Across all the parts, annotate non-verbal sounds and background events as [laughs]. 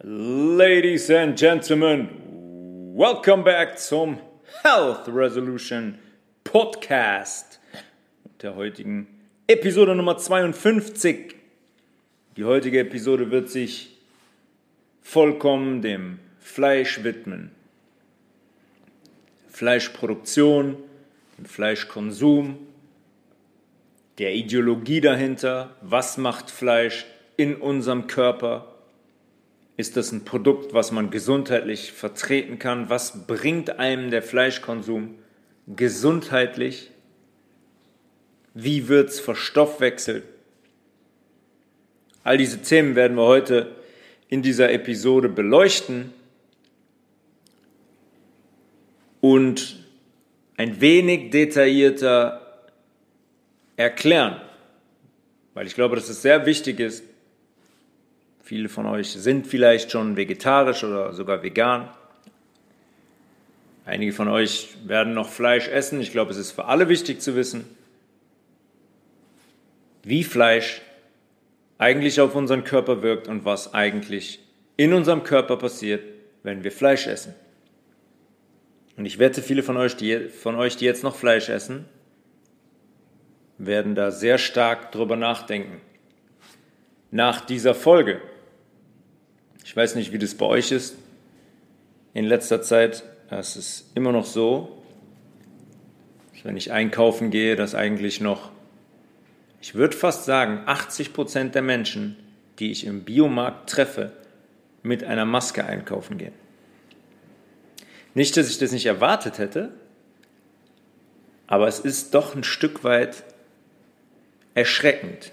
Ladies and Gentlemen, welcome back zum Health Resolution Podcast der heutigen Episode Nummer 52. Die heutige Episode wird sich vollkommen dem Fleisch widmen. Fleischproduktion, dem Fleischkonsum, der Ideologie dahinter, was macht Fleisch in unserem Körper, ist das ein Produkt, was man gesundheitlich vertreten kann? Was bringt einem der Fleischkonsum gesundheitlich? Wie wird es verstoffwechselt? All diese Themen werden wir heute in dieser Episode beleuchten und ein wenig detaillierter erklären, weil ich glaube, dass es sehr wichtig ist, Viele von euch sind vielleicht schon vegetarisch oder sogar vegan. Einige von euch werden noch Fleisch essen. Ich glaube, es ist für alle wichtig zu wissen, wie Fleisch eigentlich auf unseren Körper wirkt und was eigentlich in unserem Körper passiert, wenn wir Fleisch essen. Und ich wette, viele von euch, die, von euch, die jetzt noch Fleisch essen, werden da sehr stark drüber nachdenken. Nach dieser Folge. Ich weiß nicht, wie das bei euch ist. In letzter Zeit ist es immer noch so, dass wenn ich einkaufen gehe, dass eigentlich noch, ich würde fast sagen, 80 Prozent der Menschen, die ich im Biomarkt treffe, mit einer Maske einkaufen gehen. Nicht, dass ich das nicht erwartet hätte, aber es ist doch ein Stück weit erschreckend,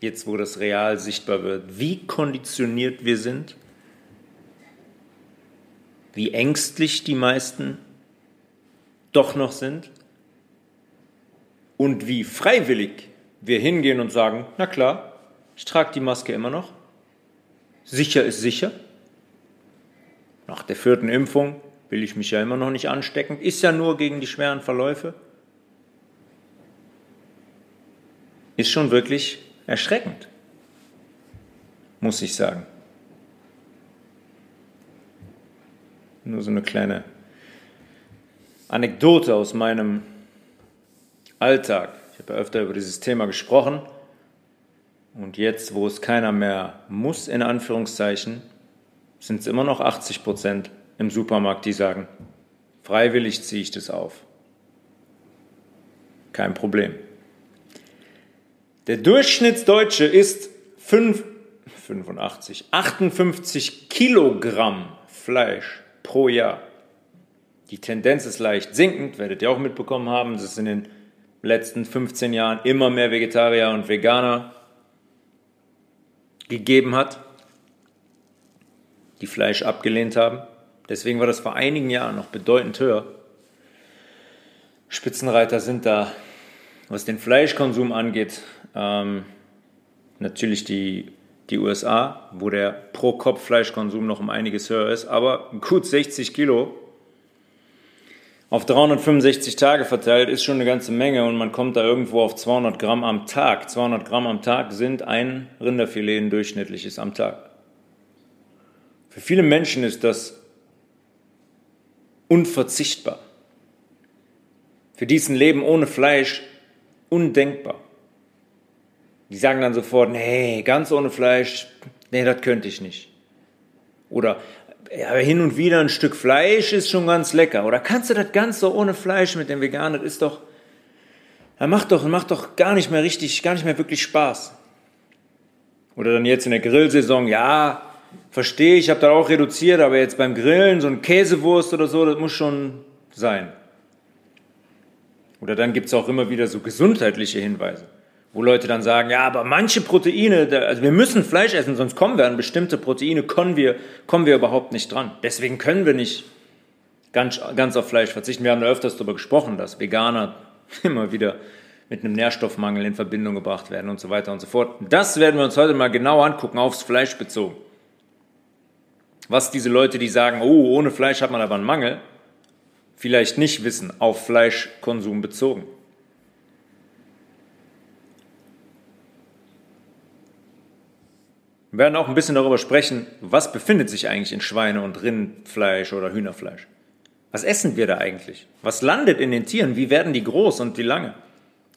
jetzt wo das real sichtbar wird, wie konditioniert wir sind wie ängstlich die meisten doch noch sind und wie freiwillig wir hingehen und sagen, na klar, ich trage die Maske immer noch. Sicher ist sicher. Nach der vierten Impfung will ich mich ja immer noch nicht anstecken. Ist ja nur gegen die schweren Verläufe. Ist schon wirklich erschreckend, muss ich sagen. Nur so eine kleine Anekdote aus meinem Alltag. Ich habe ja öfter über dieses Thema gesprochen. Und jetzt, wo es keiner mehr muss, in Anführungszeichen, sind es immer noch 80 Prozent im Supermarkt, die sagen, freiwillig ziehe ich das auf. Kein Problem. Der Durchschnittsdeutsche isst 5, 85, 58 Kilogramm Fleisch pro Jahr. Die Tendenz ist leicht sinkend, werdet ihr auch mitbekommen haben. Es ist in den letzten 15 Jahren immer mehr Vegetarier und Veganer gegeben hat, die Fleisch abgelehnt haben. Deswegen war das vor einigen Jahren noch bedeutend höher. Spitzenreiter sind da, was den Fleischkonsum angeht, ähm, natürlich die die USA, wo der Pro-Kopf-Fleischkonsum noch um einiges höher ist, aber gut 60 Kilo auf 365 Tage verteilt ist schon eine ganze Menge und man kommt da irgendwo auf 200 Gramm am Tag. 200 Gramm am Tag sind ein Rinderfilet ein durchschnittliches am Tag. Für viele Menschen ist das unverzichtbar. Für diesen Leben ohne Fleisch undenkbar. Die sagen dann sofort, nee, ganz ohne Fleisch, nee, das könnte ich nicht. Oder ja, hin und wieder ein Stück Fleisch ist schon ganz lecker. Oder kannst du das ganz so ohne Fleisch mit dem Veganer? Das ist doch, ja, macht doch, macht doch gar nicht mehr richtig, gar nicht mehr wirklich Spaß. Oder dann jetzt in der Grillsaison, ja, verstehe ich, habe da auch reduziert, aber jetzt beim Grillen so ein Käsewurst oder so, das muss schon sein. Oder dann gibt es auch immer wieder so gesundheitliche Hinweise wo Leute dann sagen, ja, aber manche Proteine, also wir müssen Fleisch essen, sonst kommen wir an bestimmte Proteine, kommen wir, kommen wir überhaupt nicht dran. Deswegen können wir nicht ganz, ganz auf Fleisch verzichten. Wir haben da öfters darüber gesprochen, dass Veganer [laughs] immer wieder mit einem Nährstoffmangel in Verbindung gebracht werden und so weiter und so fort. Das werden wir uns heute mal genau angucken, aufs Fleisch bezogen. Was diese Leute, die sagen, oh, ohne Fleisch hat man aber einen Mangel, vielleicht nicht wissen, auf Fleischkonsum bezogen. Wir werden auch ein bisschen darüber sprechen, was befindet sich eigentlich in Schweine- und Rindfleisch oder Hühnerfleisch. Was essen wir da eigentlich? Was landet in den Tieren? Wie werden die groß und wie lange?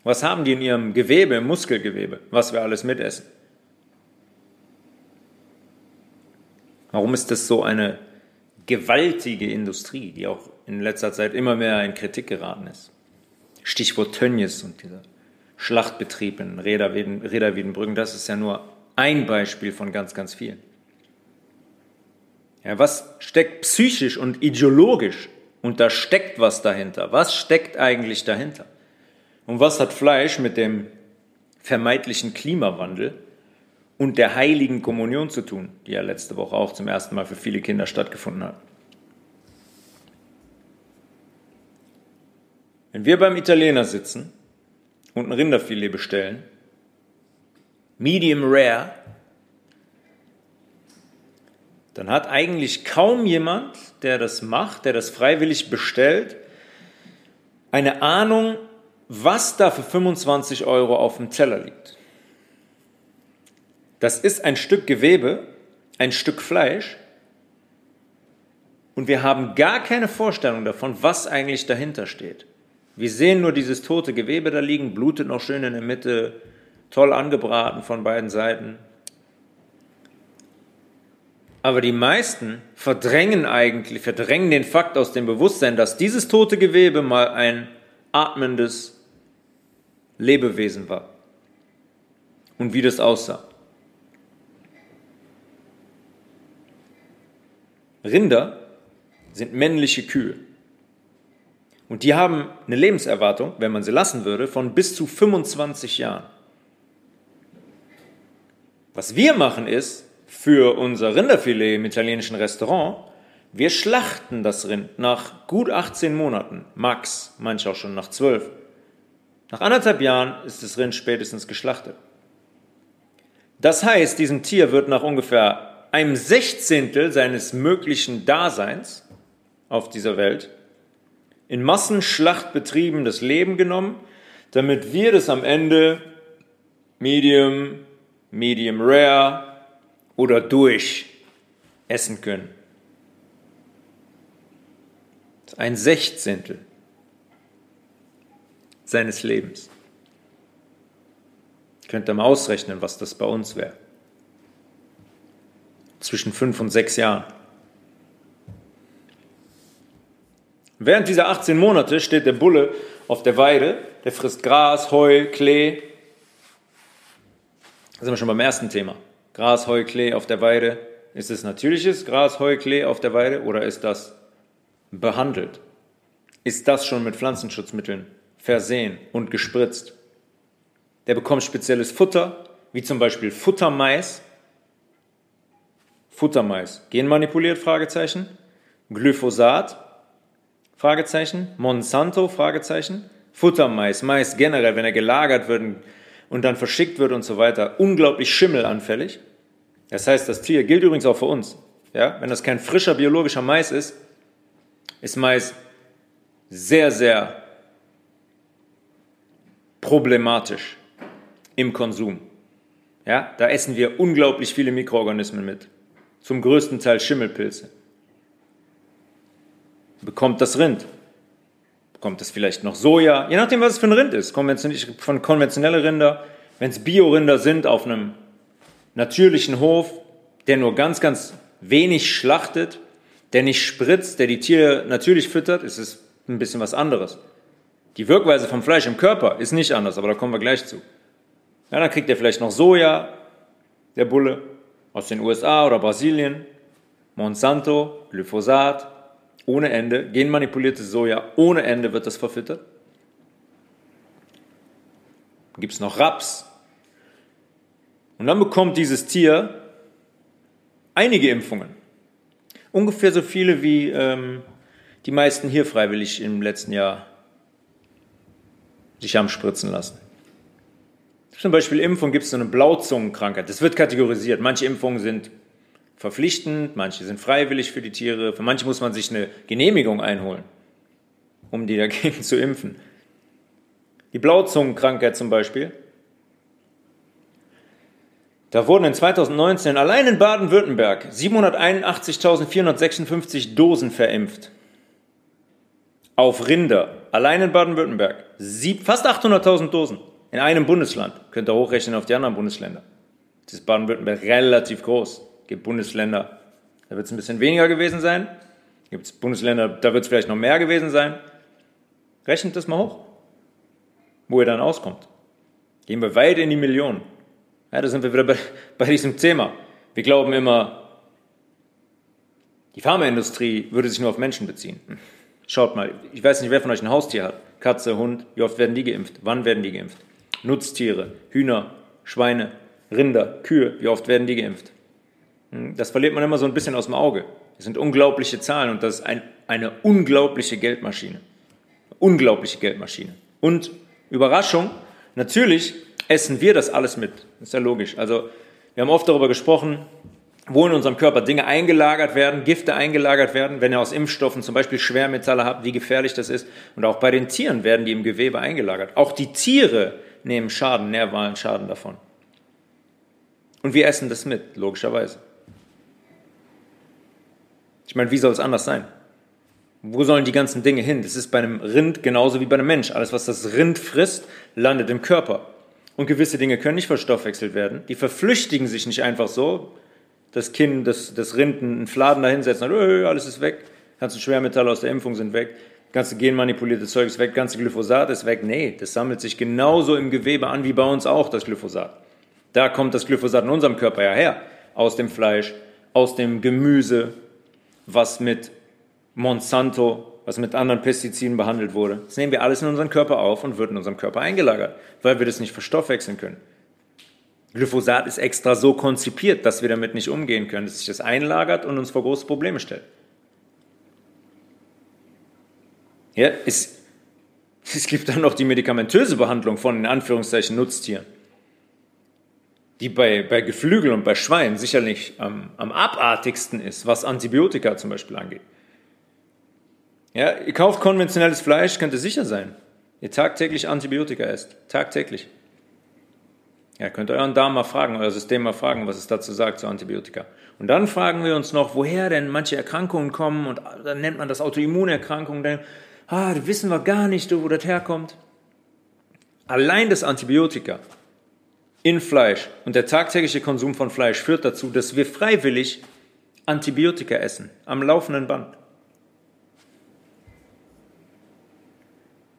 Was haben die in ihrem Gewebe, im Muskelgewebe, was wir alles mitessen? Warum ist das so eine gewaltige Industrie, die auch in letzter Zeit immer mehr in Kritik geraten ist? Stichwort Tönnies und dieser Schlachtbetrieb in Reda-Wiedenbrücken, das ist ja nur ein Beispiel von ganz, ganz vielen. Ja, was steckt psychisch und ideologisch und da steckt was dahinter? Was steckt eigentlich dahinter? Und was hat Fleisch mit dem vermeintlichen Klimawandel und der heiligen Kommunion zu tun, die ja letzte Woche auch zum ersten Mal für viele Kinder stattgefunden hat? Wenn wir beim Italiener sitzen und ein Rinderfilet bestellen, medium rare, dann hat eigentlich kaum jemand, der das macht, der das freiwillig bestellt, eine Ahnung, was da für 25 Euro auf dem Teller liegt. Das ist ein Stück Gewebe, ein Stück Fleisch und wir haben gar keine Vorstellung davon, was eigentlich dahinter steht. Wir sehen nur dieses tote Gewebe da liegen, blutet noch schön in der Mitte, toll angebraten von beiden Seiten. Aber die meisten verdrängen eigentlich, verdrängen den Fakt aus dem Bewusstsein, dass dieses tote Gewebe mal ein atmendes Lebewesen war. Und wie das aussah. Rinder sind männliche Kühe. Und die haben eine Lebenserwartung, wenn man sie lassen würde, von bis zu 25 Jahren. Was wir machen ist, für unser Rinderfilet im italienischen Restaurant, wir schlachten das Rind nach gut 18 Monaten, max, manche auch schon nach 12. Nach anderthalb Jahren ist das Rind spätestens geschlachtet. Das heißt, diesem Tier wird nach ungefähr einem Sechzehntel seines möglichen Daseins auf dieser Welt in Massenschlachtbetrieben das Leben genommen, damit wir das am Ende medium medium rare oder durch essen können. Das ist ein Sechzehntel seines Lebens. Könnt ihr mal ausrechnen, was das bei uns wäre. Zwischen fünf und sechs Jahren. Während dieser 18 Monate steht der Bulle auf der Weide, der frisst Gras, Heu, Klee, da sind wir schon beim ersten Thema. Gras, Heu, Klee auf der Weide. Ist es natürliches Gras, Heu, Klee auf der Weide oder ist das behandelt? Ist das schon mit Pflanzenschutzmitteln versehen und gespritzt? Der bekommt spezielles Futter, wie zum Beispiel Futtermais. Futtermais. Genmanipuliert? Fragezeichen. Glyphosat? Fragezeichen. Monsanto? Fragezeichen. Futtermais. Mais generell, wenn er gelagert wird, und dann verschickt wird und so weiter, unglaublich schimmelanfällig. Das heißt, das Tier gilt übrigens auch für uns. Ja? Wenn das kein frischer biologischer Mais ist, ist Mais sehr, sehr problematisch im Konsum. Ja? Da essen wir unglaublich viele Mikroorganismen mit. Zum größten Teil Schimmelpilze. Bekommt das Rind kommt es vielleicht noch Soja, je nachdem, was es für ein Rind ist. Von konventionelle Rinder, wenn es Bio-Rinder sind auf einem natürlichen Hof, der nur ganz, ganz wenig schlachtet, der nicht spritzt, der die Tiere natürlich füttert, ist es ein bisschen was anderes. Die Wirkweise vom Fleisch im Körper ist nicht anders, aber da kommen wir gleich zu. Ja, dann kriegt er vielleicht noch Soja, der Bulle, aus den USA oder Brasilien, Monsanto, Glyphosat, ohne Ende, genmanipuliertes Soja ohne Ende wird das verfüttert. Gibt es noch Raps. Und dann bekommt dieses Tier einige Impfungen. Ungefähr so viele wie ähm, die meisten hier freiwillig im letzten Jahr sich haben spritzen lassen. Zum Beispiel Impfung gibt es so eine Blauzungenkrankheit. Das wird kategorisiert. Manche Impfungen sind verpflichtend, manche sind freiwillig für die Tiere, für manche muss man sich eine Genehmigung einholen, um die dagegen zu impfen. Die Blauzungenkrankheit zum Beispiel, Da wurden in 2019 allein in Baden-Württemberg 781.456 Dosen verimpft. Auf Rinder, allein in Baden-Württemberg, fast 800.000 Dosen in einem Bundesland. Könnt ihr hochrechnen auf die anderen Bundesländer. Das ist Baden-Württemberg relativ groß. Gibt Bundesländer, da wird es ein bisschen weniger gewesen sein. Gibt es Bundesländer, da wird es vielleicht noch mehr gewesen sein. Rechnet das mal hoch, wo ihr dann auskommt. Gehen wir weit in die Millionen. Ja, da sind wir wieder bei, [laughs] bei diesem Thema. Wir glauben immer, die Pharmaindustrie würde sich nur auf Menschen beziehen. Schaut mal, ich weiß nicht, wer von euch ein Haustier hat. Katze, Hund, wie oft werden die geimpft? Wann werden die geimpft? Nutztiere, Hühner, Schweine, Rinder, Kühe, wie oft werden die geimpft? Hm, das verliert man immer so ein bisschen aus dem Auge. Das sind unglaubliche Zahlen und das ist ein, eine unglaubliche Geldmaschine. Unglaubliche Geldmaschine. Und Überraschung, natürlich essen wir das alles mit. Das ist ja logisch. Also wir haben oft darüber gesprochen, wo in unserem Körper Dinge eingelagert werden, Gifte eingelagert werden, wenn ihr aus Impfstoffen zum Beispiel Schwermetalle habt, wie gefährlich das ist. Und auch bei den Tieren werden die im Gewebe eingelagert. Auch die Tiere nehmen Schaden, nervalen Schaden davon. Und wir essen das mit, logischerweise. Ich meine, wie soll es anders sein? Wo sollen die ganzen Dinge hin? Das ist bei einem Rind genauso wie bei einem Mensch. Alles, was das Rind frisst, landet im Körper. Und gewisse Dinge können nicht verstoffwechselt werden. Die verflüchtigen sich nicht einfach so. Das Kinn, das, das Rind einen Fladen dahinsetzen und öh, alles ist weg. Ganze Schwermetalle aus der Impfung sind weg. Ganze genmanipulierte Zeug ist weg. Ganze Glyphosat ist weg. Nee, das sammelt sich genauso im Gewebe an wie bei uns auch, das Glyphosat. Da kommt das Glyphosat in unserem Körper ja her. Aus dem Fleisch, aus dem Gemüse, was mit Monsanto was mit anderen Pestiziden behandelt wurde. Das nehmen wir alles in unseren Körper auf und wird in unserem Körper eingelagert, weil wir das nicht verstoffwechseln können. Glyphosat ist extra so konzipiert, dass wir damit nicht umgehen können, dass sich das einlagert und uns vor große Probleme stellt. Ja, es, [laughs] es gibt dann noch die medikamentöse Behandlung von in Anführungszeichen Nutztieren, die bei, bei Geflügel und bei Schweinen sicherlich am, am abartigsten ist, was Antibiotika zum Beispiel angeht. Ja, ihr kauft konventionelles Fleisch, könnt ihr sicher sein. Ihr tagtäglich Antibiotika esst. Tagtäglich. Ja, könnt ihr euren Darm mal fragen, euer System mal fragen, was es dazu sagt zu Antibiotika. Und dann fragen wir uns noch, woher denn manche Erkrankungen kommen und dann nennt man das Autoimmunerkrankungen. Dann, ah, wissen wir gar nicht, wo das herkommt. Allein das Antibiotika in Fleisch und der tagtägliche Konsum von Fleisch führt dazu, dass wir freiwillig Antibiotika essen, am laufenden Band.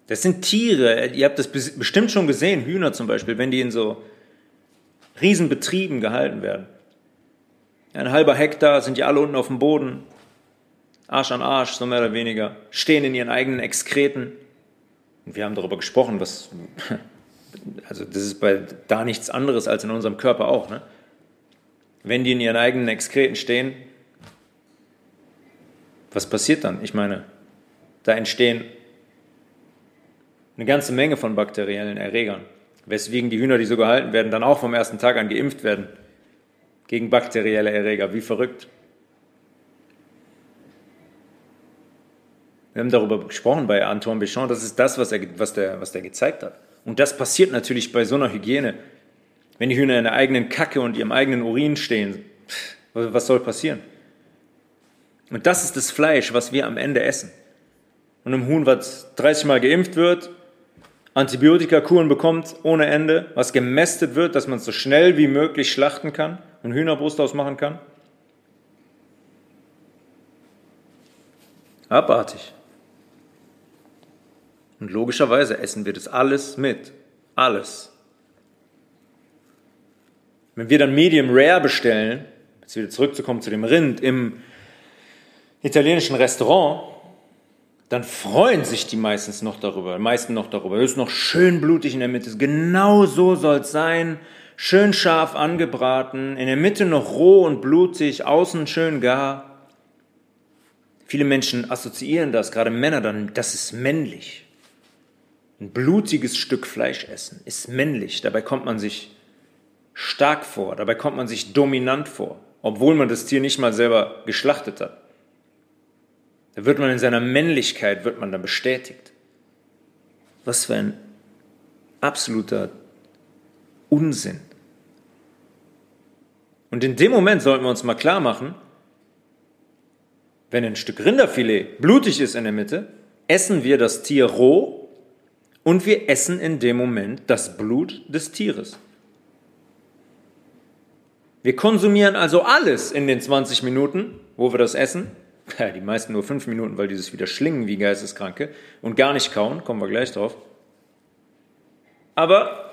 Das sind Tiere, ihr habt das bestimmt schon gesehen, Hühner zum Beispiel, wenn die in so Riesenbetrieben gehalten werden. Ein halber Hektar sind die alle unten auf dem Boden, Arsch an Arsch, so mehr oder weniger, stehen in ihren eigenen Exkreten. Und wir haben darüber gesprochen, was, also das ist bei da nichts anderes als in unserem Körper auch. Ne? Wenn die in ihren eigenen Exkreten stehen, was passiert dann? Ich meine, da entstehen eine ganze Menge von bakteriellen Erregern, weswegen die Hühner, die so gehalten werden, dann auch vom ersten Tag an geimpft werden gegen bakterielle Erreger. Wie verrückt. Wir haben darüber gesprochen bei Antoine Béchamp, das ist das, was, er, was, der, was der gezeigt hat. Und das passiert natürlich bei so einer Hygiene. Wenn die Hühner in der eigenen Kacke und ihrem eigenen Urin stehen, was soll passieren? Und das ist das Fleisch, was wir am Ende essen. Und einem Huhn, was 30 Mal geimpft wird, Antibiotikakuren bekommt ohne Ende, was gemästet wird, dass man es so schnell wie möglich schlachten kann und Hühnerbrust ausmachen kann? Abartig. Und logischerweise essen wir das alles mit. Alles. Wenn wir dann Medium Rare bestellen, jetzt wieder zurückzukommen zu dem Rind im italienischen Restaurant, dann freuen sich die meistens noch darüber, meisten noch darüber. Es ist noch schön blutig in der Mitte. Genau so soll es sein. Schön scharf angebraten, in der Mitte noch roh und blutig, außen schön gar. Viele Menschen assoziieren das, gerade Männer dann, das ist männlich. Ein blutiges Stück Fleisch essen ist männlich. Dabei kommt man sich stark vor, dabei kommt man sich dominant vor, obwohl man das Tier nicht mal selber geschlachtet hat. Da wird man in seiner Männlichkeit, wird man dann bestätigt. Was für ein absoluter Unsinn. Und in dem Moment sollten wir uns mal klar machen, wenn ein Stück Rinderfilet blutig ist in der Mitte, essen wir das Tier roh und wir essen in dem Moment das Blut des Tieres. Wir konsumieren also alles in den 20 Minuten, wo wir das essen. [laughs] Ja, die meisten nur 5 Minuten, weil dieses wieder schlingen wie Geisteskranke und gar nicht kauen, kommen wir gleich drauf. Aber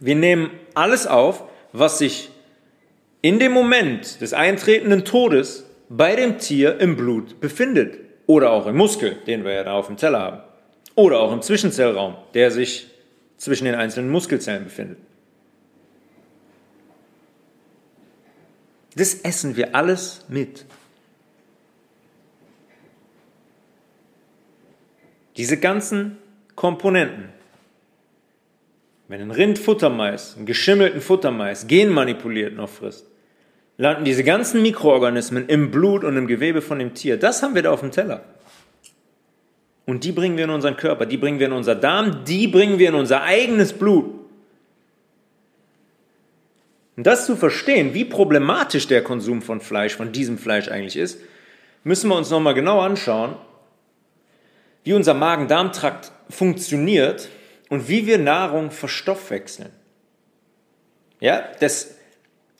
wir nehmen alles auf, was sich in dem Moment des eintretenden Todes bei dem Tier im Blut befindet. Oder auch im Muskel, den wir ja da auf dem Teller haben. Oder auch im Zwischenzellraum, der sich zwischen den einzelnen Muskelzellen befindet. Das essen wir alles mit. Diese ganzen Komponenten. Wenn ein Rind Futtermais, einen geschimmelten Futtermais, genmanipuliert noch frisst, landen diese ganzen Mikroorganismen im Blut und im Gewebe von dem Tier. Das haben wir da auf dem Teller. Und die bringen wir in unseren Körper, die bringen wir in unser Darm, die bringen wir in unser eigenes Blut. Und das zu verstehen, wie problematisch der Konsum von Fleisch, von diesem Fleisch eigentlich ist, müssen wir uns nochmal genau anschauen, wie unser Magen-Darm-Trakt funktioniert und wie wir Nahrung verstoffwechseln. Ja, das,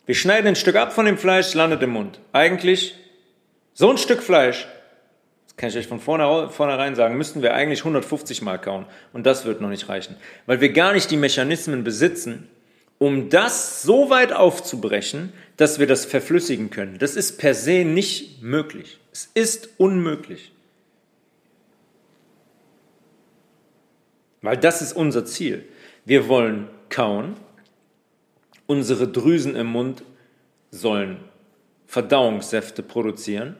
wir schneiden ein Stück ab von dem Fleisch, landet im Mund. Eigentlich, so ein Stück Fleisch, kann ich euch von vornherein sagen, müssten wir eigentlich 150 Mal kauen. Und das wird noch nicht reichen. Weil wir gar nicht die Mechanismen besitzen, um das so weit aufzubrechen, dass wir das verflüssigen können. Das ist per se nicht möglich. Es ist unmöglich. Weil das ist unser Ziel. Wir wollen kauen. Unsere Drüsen im Mund sollen Verdauungssäfte produzieren.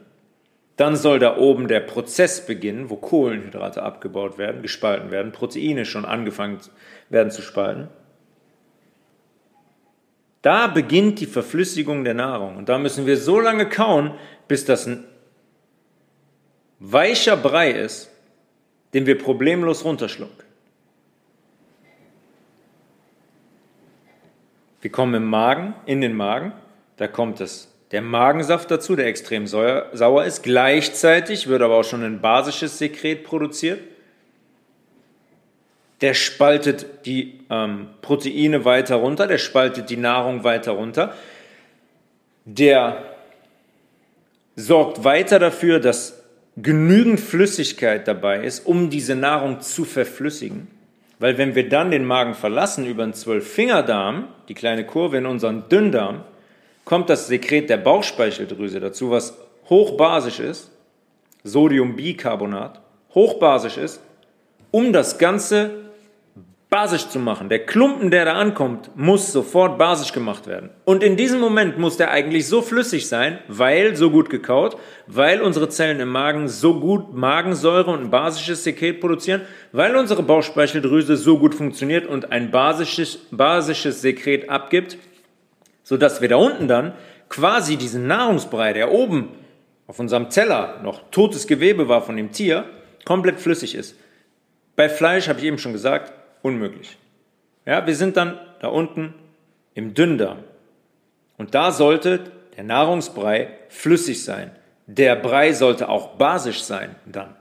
Dann soll da oben der Prozess beginnen, wo Kohlenhydrate abgebaut werden, gespalten werden, Proteine schon angefangen werden zu spalten. Da beginnt die Verflüssigung der Nahrung. Und da müssen wir so lange kauen, bis das ein weicher Brei ist, den wir problemlos runterschlucken. Wir kommen im Magen, in den Magen, da kommt es der Magensaft dazu, der extrem sauer ist. Gleichzeitig wird aber auch schon ein basisches Sekret produziert der spaltet die ähm, Proteine weiter runter, der spaltet die Nahrung weiter runter, der sorgt weiter dafür, dass genügend Flüssigkeit dabei ist, um diese Nahrung zu verflüssigen. Weil wenn wir dann den Magen verlassen über den Zwölffingerdarm, die kleine Kurve in unseren Dünndarm, kommt das Sekret der Bauchspeicheldrüse dazu, was hochbasisch ist, Sodiumbicarbonat, hochbasisch ist, um das Ganze basisch zu machen. Der Klumpen, der da ankommt, muss sofort basisch gemacht werden. Und in diesem Moment muss der eigentlich so flüssig sein, weil so gut gekaut, weil unsere Zellen im Magen so gut Magensäure und ein basisches Sekret produzieren, weil unsere Bauchspeicheldrüse so gut funktioniert und ein basisches, basisches Sekret abgibt, sodass wir da unten dann quasi diesen Nahrungsbrei, der oben auf unserem Teller noch totes Gewebe war von dem Tier, komplett flüssig ist. Bei Fleisch habe ich eben schon gesagt, unmöglich. Ja, wir sind dann da unten im Dünndarm. Und da sollte der Nahrungsbrei flüssig sein. Der Brei sollte auch basisch sein dann.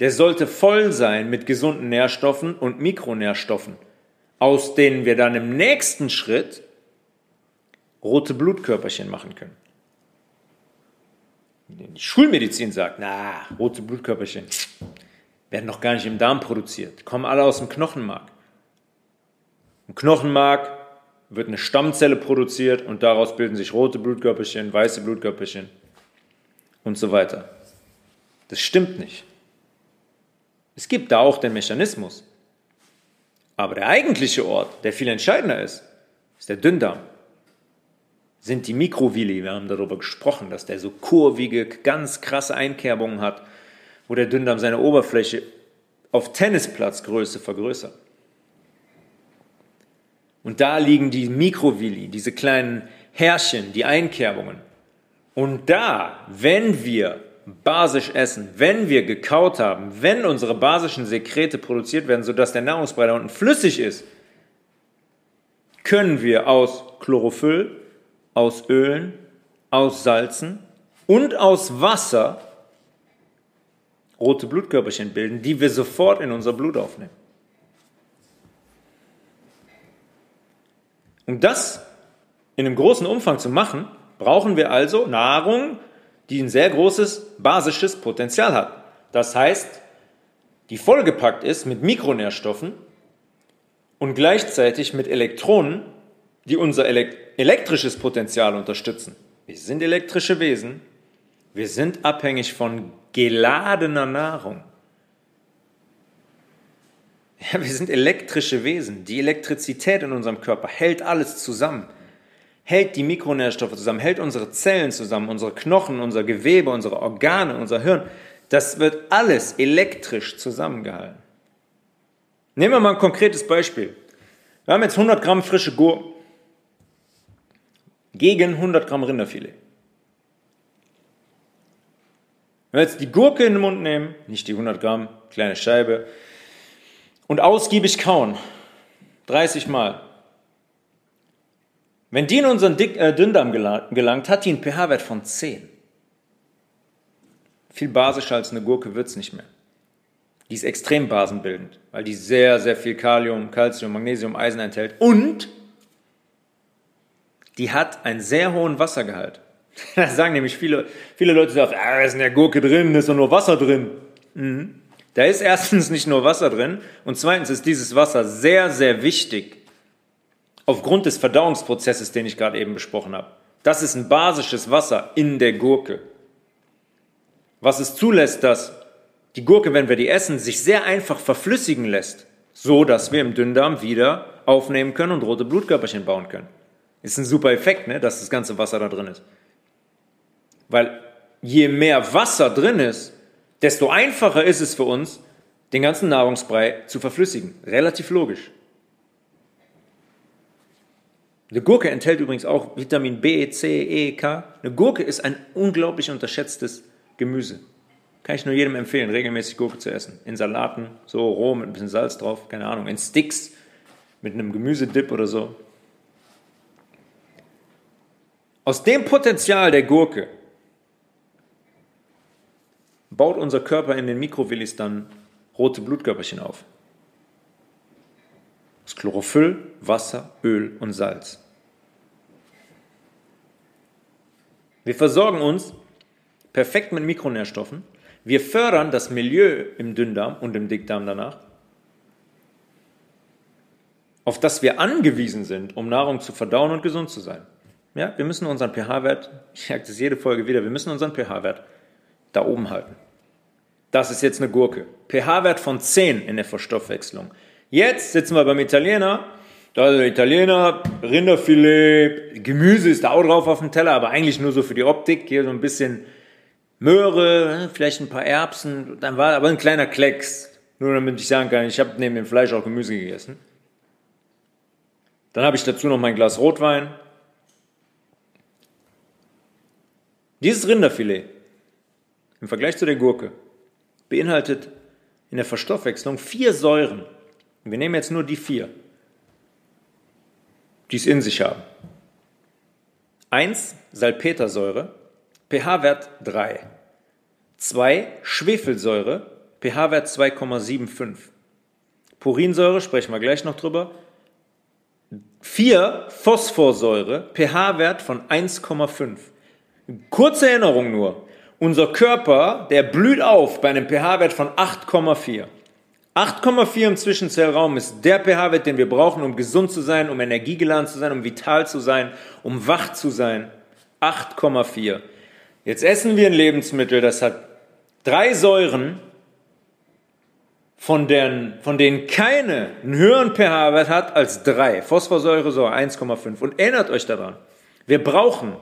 Der sollte voll sein mit gesunden Nährstoffen und Mikronährstoffen, aus denen wir dann im nächsten Schritt rote Blutkörperchen machen können. Die Schulmedizin sagt, na, rote Blutkörperchen, werden noch gar nicht im Darm produziert, kommen alle aus dem Knochenmark. Im Knochenmark wird eine Stammzelle produziert und daraus bilden sich rote Blutkörperchen, weiße Blutkörperchen und so weiter. Das stimmt nicht. Es gibt da auch den Mechanismus. Aber der eigentliche Ort, der viel entscheidender ist, ist der Dünndarm. Sind die Mikrovilli, wir haben darüber gesprochen, dass der so kurvige, ganz krasse Einkerbungen hat wo der Dünndarm seine Oberfläche auf Tennisplatzgröße vergrößert. Und da liegen die Mikrovilli, diese kleinen Härchen, die Einkerbungen. Und da, wenn wir basisch essen, wenn wir gekaut haben, wenn unsere basischen Sekrete produziert werden, sodass der Nahrungsbrei da unten flüssig ist, können wir aus Chlorophyll, aus Ölen, aus Salzen und aus Wasser rote Blutkörperchen bilden, die wir sofort in unser Blut aufnehmen. Um das in einem großen Umfang zu machen, brauchen wir also Nahrung, die ein sehr großes basisches Potenzial hat. Das heißt, die vollgepackt ist mit Mikronährstoffen und gleichzeitig mit Elektronen, die unser elektrisches Potenzial unterstützen. Wir sind elektrische Wesen. Wir sind abhängig von geladener Nahrung. Ja, wir sind elektrische Wesen. Die Elektrizität in unserem Körper hält alles zusammen. Hält die Mikronährstoffe zusammen, hält unsere Zellen zusammen, unsere Knochen, unser Gewebe, unsere Organe, unser Hirn. Das wird alles elektrisch zusammengehalten. Nehmen wir mal ein konkretes Beispiel. Wir haben jetzt 100 Gramm frische Gurken gegen 100 Gramm Rinderfilet. Wenn wir jetzt die Gurke in den Mund nehmen, nicht die 100 Gramm, kleine Scheibe, und ausgiebig kauen, 30 Mal. Wenn die in unseren Dick, äh, Dünndarm gelangt, hat die einen pH-Wert von 10. Viel basischer als eine Gurke wird es nicht mehr. Die ist extrem basenbildend, weil die sehr, sehr viel Kalium, Calcium, Magnesium, Eisen enthält und die hat einen sehr hohen Wassergehalt. [laughs] Da sagen nämlich viele, viele Leute so, ah, da ist in der Gurke drin, da ist doch nur Wasser drin. Mhm. Da ist erstens nicht nur Wasser drin und zweitens ist dieses Wasser sehr, sehr wichtig aufgrund des Verdauungsprozesses, den ich gerade eben besprochen habe. Das ist ein basisches Wasser in der Gurke. Was es zulässt, dass die Gurke, wenn wir die essen, sich sehr einfach verflüssigen lässt, so dass wir im Dünndarm wieder aufnehmen können und rote Blutkörperchen bauen können. Ist ein super Effekt, ne, dass das ganze Wasser da drin ist. Weil je mehr Wasser drin ist, desto einfacher ist es für uns, den ganzen Nahrungsbrei zu verflüssigen. Relativ logisch. Eine Gurke enthält übrigens auch Vitamin B, C, E, K. Eine Gurke ist ein unglaublich unterschätztes Gemüse. Kann ich nur jedem empfehlen, regelmäßig Gurke zu essen. In Salaten, so roh mit ein bisschen Salz drauf, keine Ahnung. In Sticks mit einem Gemüsedip oder so. Aus dem Potenzial der Gurke baut unser Körper in den Mikrovillis dann rote Blutkörperchen auf. Aus Chlorophyll, Wasser, Öl und Salz. Wir versorgen uns perfekt mit Mikronährstoffen. Wir fördern das Milieu im Dünndarm und im Dickdarm danach, auf das wir angewiesen sind, um Nahrung zu verdauen und gesund zu sein. Ja, wir müssen unseren pH-Wert, ich sage das jede Folge wieder, wir müssen unseren pH-Wert da oben halten. Das ist jetzt eine Gurke. pH-Wert von 10 in der Verstoffwechslung. Jetzt sitzen wir beim Italiener. Da ist der Italiener, Rinderfilet, Gemüse ist da auch drauf auf dem Teller, aber eigentlich nur so für die Optik. Hier so ein bisschen Möhre, ne, vielleicht ein paar Erbsen. Dann war aber ein kleiner Klecks. Nur damit ich sagen kann, ich habe neben dem Fleisch auch Gemüse gegessen. Dann habe ich dazu noch mein Glas Rotwein, Dieses Rinderfilet im Vergleich zu der Gurke beinhaltet in der Verstoffwechslung vier Säuren. wir nehmen jetzt nur die vier, die es in sich haben. Eins Salpetersäure, pH-Wert 3. 2 Schwefelsäure, pH-Wert 2,75. Purinsäure, sprechen wir gleich noch drüber. 4 Phosphorsäure, pH-Wert von 1,5. Kurze Erinnerung nur. Unser Körper, der blüht auf bei einem pH-Wert von 8,4. 8,4 im Zwischenzellraum ist der pH-Wert, den wir brauchen, um gesund zu sein, um energiegeladen zu sein, um vital zu sein, um wach zu sein. 8,4. Jetzt essen wir ein Lebensmittel, das hat drei Säuren, von denen, von denen keine einen höheren pH-Wert hat als drei. Phosphorsäure, so 1,5. Und erinnert euch daran, wir brauchen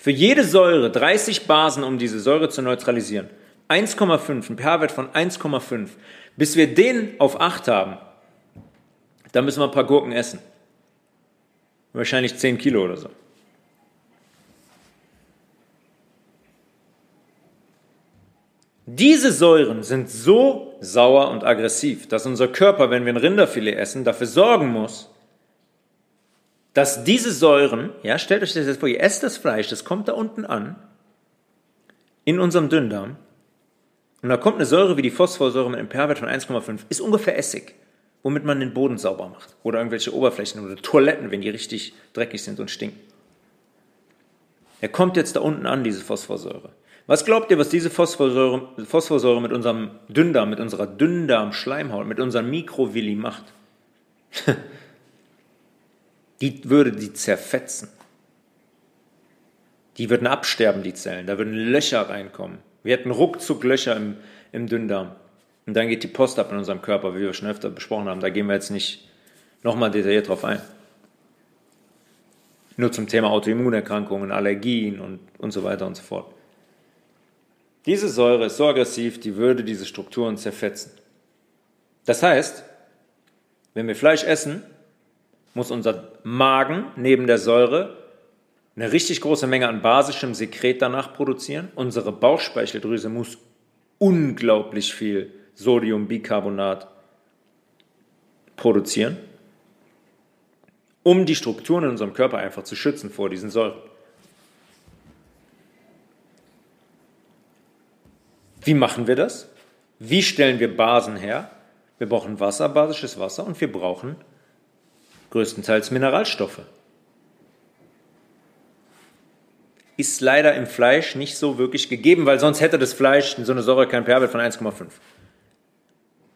für jede Säure 30 Basen, um diese Säure zu neutralisieren. 1,5, ein pH-Wert von 1,5. Bis wir den auf 8 haben, dann müssen wir ein paar Gurken essen. Wahrscheinlich 10 Kilo oder so. Diese Säuren sind so sauer und aggressiv, dass unser Körper, wenn wir ein Rinderfilet essen, dafür sorgen muss, dass diese Säuren, ja, stellt euch das jetzt vor, ihr esst das Fleisch, das kommt da unten an, in unserem Dünndarm, und da kommt eine Säure wie die Phosphorsäure mit einem pH-Wert von 1,5, ist ungefähr Essig, womit man den Boden sauber macht. Oder irgendwelche Oberflächen oder Toiletten, wenn die richtig dreckig sind und stinken. Er kommt jetzt da unten an, diese Phosphorsäure. Was glaubt ihr, was diese Phosphorsäure, Phosphorsäure mit unserem Dünndarm, mit unserer Dünndarmschleimhaut, mit unserem Mikrovilli macht? [laughs] die würde die zerfetzen. Die würden absterben, die Zellen. Da würden Löcher reinkommen. Wir hätten ruckzuck Löcher im, im Dünndarm. Und dann geht die Post ab in unserem Körper, wie wir schon öfter besprochen haben. Da gehen wir jetzt nicht nochmal detailliert drauf ein. Nur zum Thema Autoimmunerkrankungen, Allergien und, und so weiter und so fort. Diese Säure ist so aggressiv, die würde diese Strukturen zerfetzen. Das heißt, wenn wir Fleisch essen, muss unser Magen neben der Säure eine richtig große Menge an basischem Sekret danach produzieren. Unsere Bauchspeicheldrüse muss unglaublich viel Sodiumbicarbonat produzieren, um die Strukturen in unserem Körper einfach zu schützen vor diesen Säuren. Wie machen wir das? Wie stellen wir Basen her? Wir brauchen Wasser, basisches Wasser und wir brauchen größtenteils Mineralstoffe. Ist leider im Fleisch nicht so wirklich gegeben, weil sonst hätte das Fleisch so eine Säure kein pH-Wert von 1,5.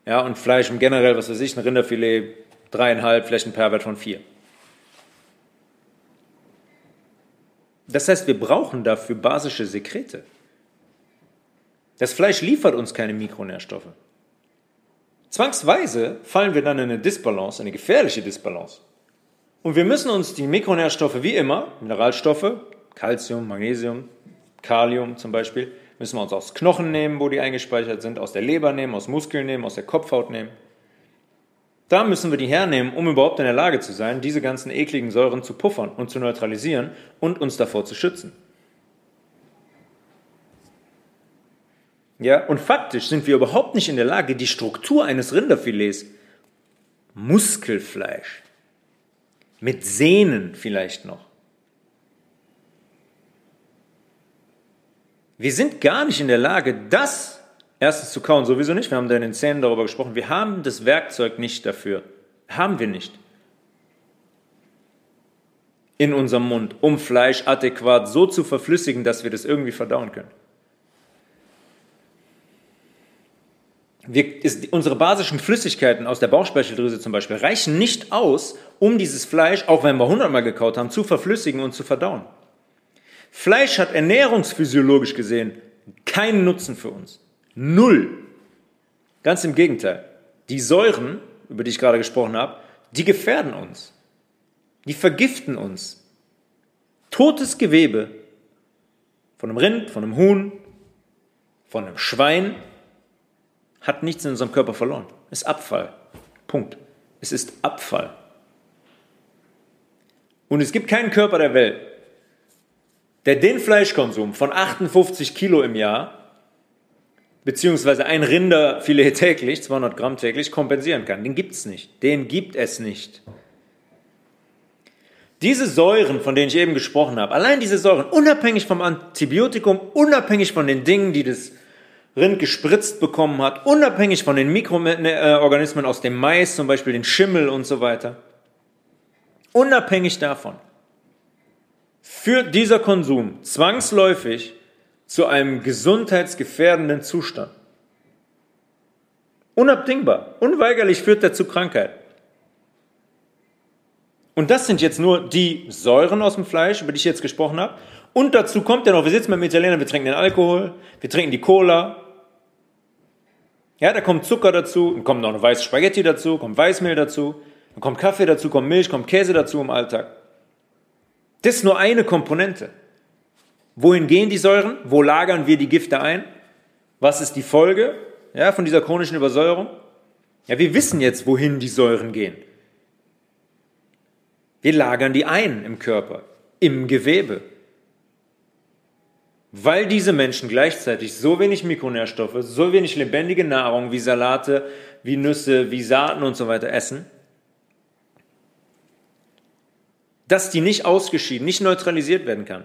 Ja, und Fleisch im generell, was weiß ich, ein Rinderfilet, dreieinhalb, vielleicht ein pH-Wert von 4. Das heißt, wir brauchen dafür basische Sekrete. Das Fleisch liefert uns keine Mikronährstoffe. Zwangsweise fallen wir dann in eine Disbalance, eine gefährliche Disbalance. Und wir müssen uns die Mikronährstoffe wie immer, Mineralstoffe, Calcium, Magnesium, Kalium zum Beispiel, müssen wir uns aus Knochen nehmen, wo die eingespeichert sind, aus der Leber nehmen, aus Muskeln nehmen, aus der Kopfhaut nehmen. Da müssen wir die hernehmen, um überhaupt in der Lage zu sein, diese ganzen ekligen Säuren zu puffern und zu neutralisieren und uns davor zu schützen. Ja, und faktisch sind wir überhaupt nicht in der Lage, die Struktur eines Rinderfilets, Muskelfleisch, mit Sehnen vielleicht noch, wir sind gar nicht in der Lage, das erstens zu kauen, sowieso nicht, wir haben da in den Szenen darüber gesprochen, wir haben das Werkzeug nicht dafür, haben wir nicht. In unserem Mund, um Fleisch adäquat so zu verflüssigen, dass wir das irgendwie verdauen können. Wir, ist, unsere basischen Flüssigkeiten aus der Bauchspeicheldrüse zum Beispiel reichen nicht aus, um dieses Fleisch, auch wenn wir hundertmal gekaut haben, zu verflüssigen und zu verdauen. Fleisch hat ernährungsphysiologisch gesehen keinen Nutzen für uns. Null. Ganz im Gegenteil. Die Säuren, über die ich gerade gesprochen habe, die gefährden uns. Die vergiften uns. Totes Gewebe von einem Rind, von einem Huhn, von einem Schwein hat nichts in unserem Körper verloren. Es ist Abfall. Punkt. Es ist Abfall. Und es gibt keinen Körper der Welt, der den Fleischkonsum von 58 Kilo im Jahr, beziehungsweise ein Rinderfilet [laughs] täglich, 200 Gramm täglich, kompensieren kann. Den gibt es nicht. Den gibt es nicht. Diese Säuren, von denen ich eben gesprochen habe, allein diese Säuren, unabhängig vom Antibiotikum, unabhängig von den Dingen, die das gespritzt bekommen hat, unabhängig von den Mikroorganismen aus dem Mais, zum Beispiel den Schimmel und so weiter, unabhängig davon, führt dieser Konsum zwangsläufig zu einem gesundheitsgefährdenden Zustand. Unabdingbar, unweigerlich führt er zu Krankheit. Und das sind jetzt nur die Säuren aus dem Fleisch, über die ich jetzt gesprochen habe. Und dazu kommt ja noch, wir sitzen dem Italiener, wir trinken den Alkohol, wir trinken die Cola, ja, da kommt Zucker dazu, dann kommt noch eine weiße Spaghetti dazu, kommt Weißmehl dazu, dann kommt Kaffee dazu, kommt Milch, kommt Käse dazu im Alltag. Das ist nur eine Komponente. Wohin gehen die Säuren? Wo lagern wir die Gifte ein? Was ist die Folge ja, von dieser chronischen Übersäuerung? Ja, wir wissen jetzt, wohin die Säuren gehen. Wir lagern die ein im Körper, im Gewebe weil diese Menschen gleichzeitig so wenig Mikronährstoffe, so wenig lebendige Nahrung wie Salate, wie Nüsse, wie Saaten und so weiter essen, dass die nicht ausgeschieden, nicht neutralisiert werden kann.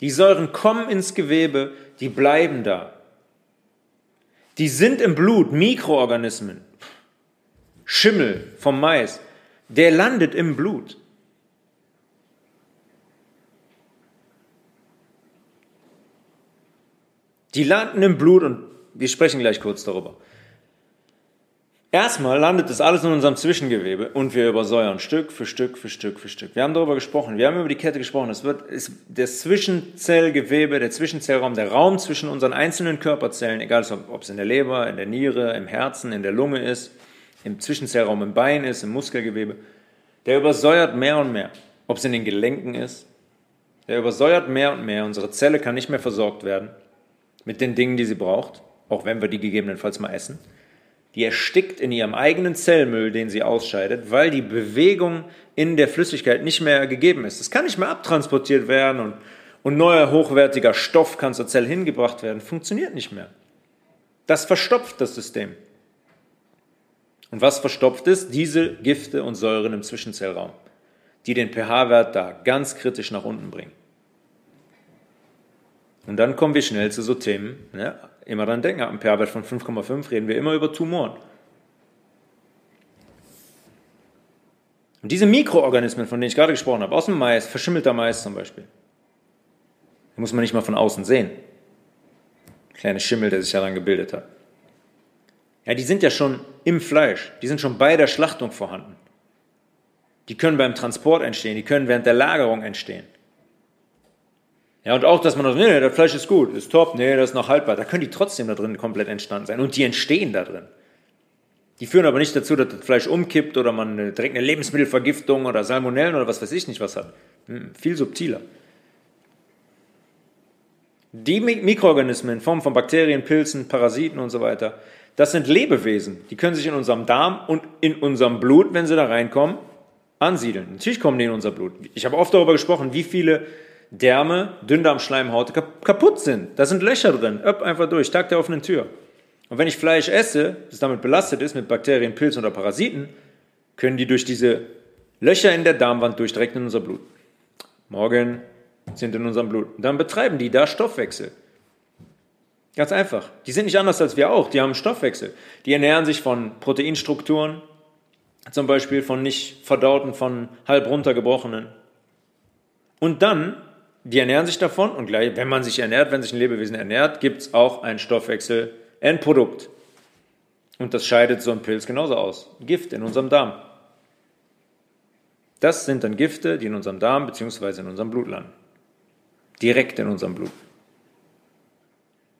Die Säuren kommen ins Gewebe, die bleiben da. Die sind im Blut, Mikroorganismen. Schimmel vom Mais, der landet im Blut. Die landen im Blut und wir sprechen gleich kurz darüber. Erstmal landet das alles in unserem Zwischengewebe und wir übersäuern Stück für Stück für Stück für Stück. Wir haben darüber gesprochen, wir haben über die Kette gesprochen. Es wird ist das Zwischenzellgewebe, der Zwischenzellraum, der Raum zwischen unseren einzelnen Körperzellen, egal ob es in der Leber, in der Niere, im Herzen, in der Lunge ist, im Zwischenzellraum im Bein ist, im Muskelgewebe, der übersäuert mehr und mehr. Ob es in den Gelenken ist, der übersäuert mehr und mehr. Unsere Zelle kann nicht mehr versorgt werden mit den Dingen, die sie braucht, auch wenn wir die gegebenenfalls mal essen die erstickt in ihrem eigenen Zellmüll, den sie ausscheidet, weil die Bewegung in der Flüssigkeit nicht mehr gegeben ist. Es kann nicht mehr abtransportiert werden und, und neuer hochwertiger Stoff kann zur Zelle hingebracht werden. Funktioniert nicht mehr. Das verstopft das System. Und was verstopft ist? Diese Gifte und Säuren im Zwischenzellraum, die den pH-Wert da ganz kritisch nach unten bringen. Und dann kommen wir schnell zu so Themen, ne? immer dran denken, einem pH-Wert von 5,5 reden wir immer über Tumoren. Und diese Mikroorganismen, von denen ich gerade gesprochen habe, aus dem Mais, verschimmelter Mais zum Beispiel, muss man nicht mal von außen sehen. Kleine Schimmel, der sich daran gebildet hat. Ja, die sind ja schon im Fleisch, die sind schon bei der Schlachtung vorhanden. Die können beim Transport entstehen, die können während der Lagerung entstehen. Ja, und auch, dass man sagt, nee, das Fleisch ist gut, ist top, nee, das ist noch haltbar. Da können die trotzdem da drin komplett entstanden sein. Und die entstehen da drin. Die führen aber nicht dazu, dass das Fleisch umkippt oder man direkt eine Lebensmittelvergiftung oder Salmonellen oder was weiß ich nicht was hat. Hm, viel subtiler. Die Mikroorganismen in Form von Bakterien, Pilzen, Parasiten und so weiter, das sind Lebewesen. Die können sich in unserem Darm und in unserem Blut, wenn sie da reinkommen, ansiedeln. Natürlich kommen die in unser Blut. Ich habe oft darüber gesprochen, wie viele Därme, Dünndarmschleimhaut kaputt sind. Da sind Löcher drin. Öpp einfach durch, Tag der offenen Tür. Und wenn ich Fleisch esse, das damit belastet ist mit Bakterien, Pilzen oder Parasiten, können die durch diese Löcher in der Darmwand durch in unser Blut. Morgen sind in unserem Blut. Und dann betreiben die da Stoffwechsel. Ganz einfach. Die sind nicht anders als wir auch. Die haben Stoffwechsel. Die ernähren sich von Proteinstrukturen, zum Beispiel von nicht verdauten, von halb runtergebrochenen. Und dann die ernähren sich davon und gleich, wenn man sich ernährt, wenn sich ein Lebewesen ernährt, gibt es auch ein Stoffwechsel-Endprodukt. Und das scheidet so ein Pilz genauso aus. Gift in unserem Darm. Das sind dann Gifte, die in unserem Darm bzw. in unserem Blut landen. Direkt in unserem Blut.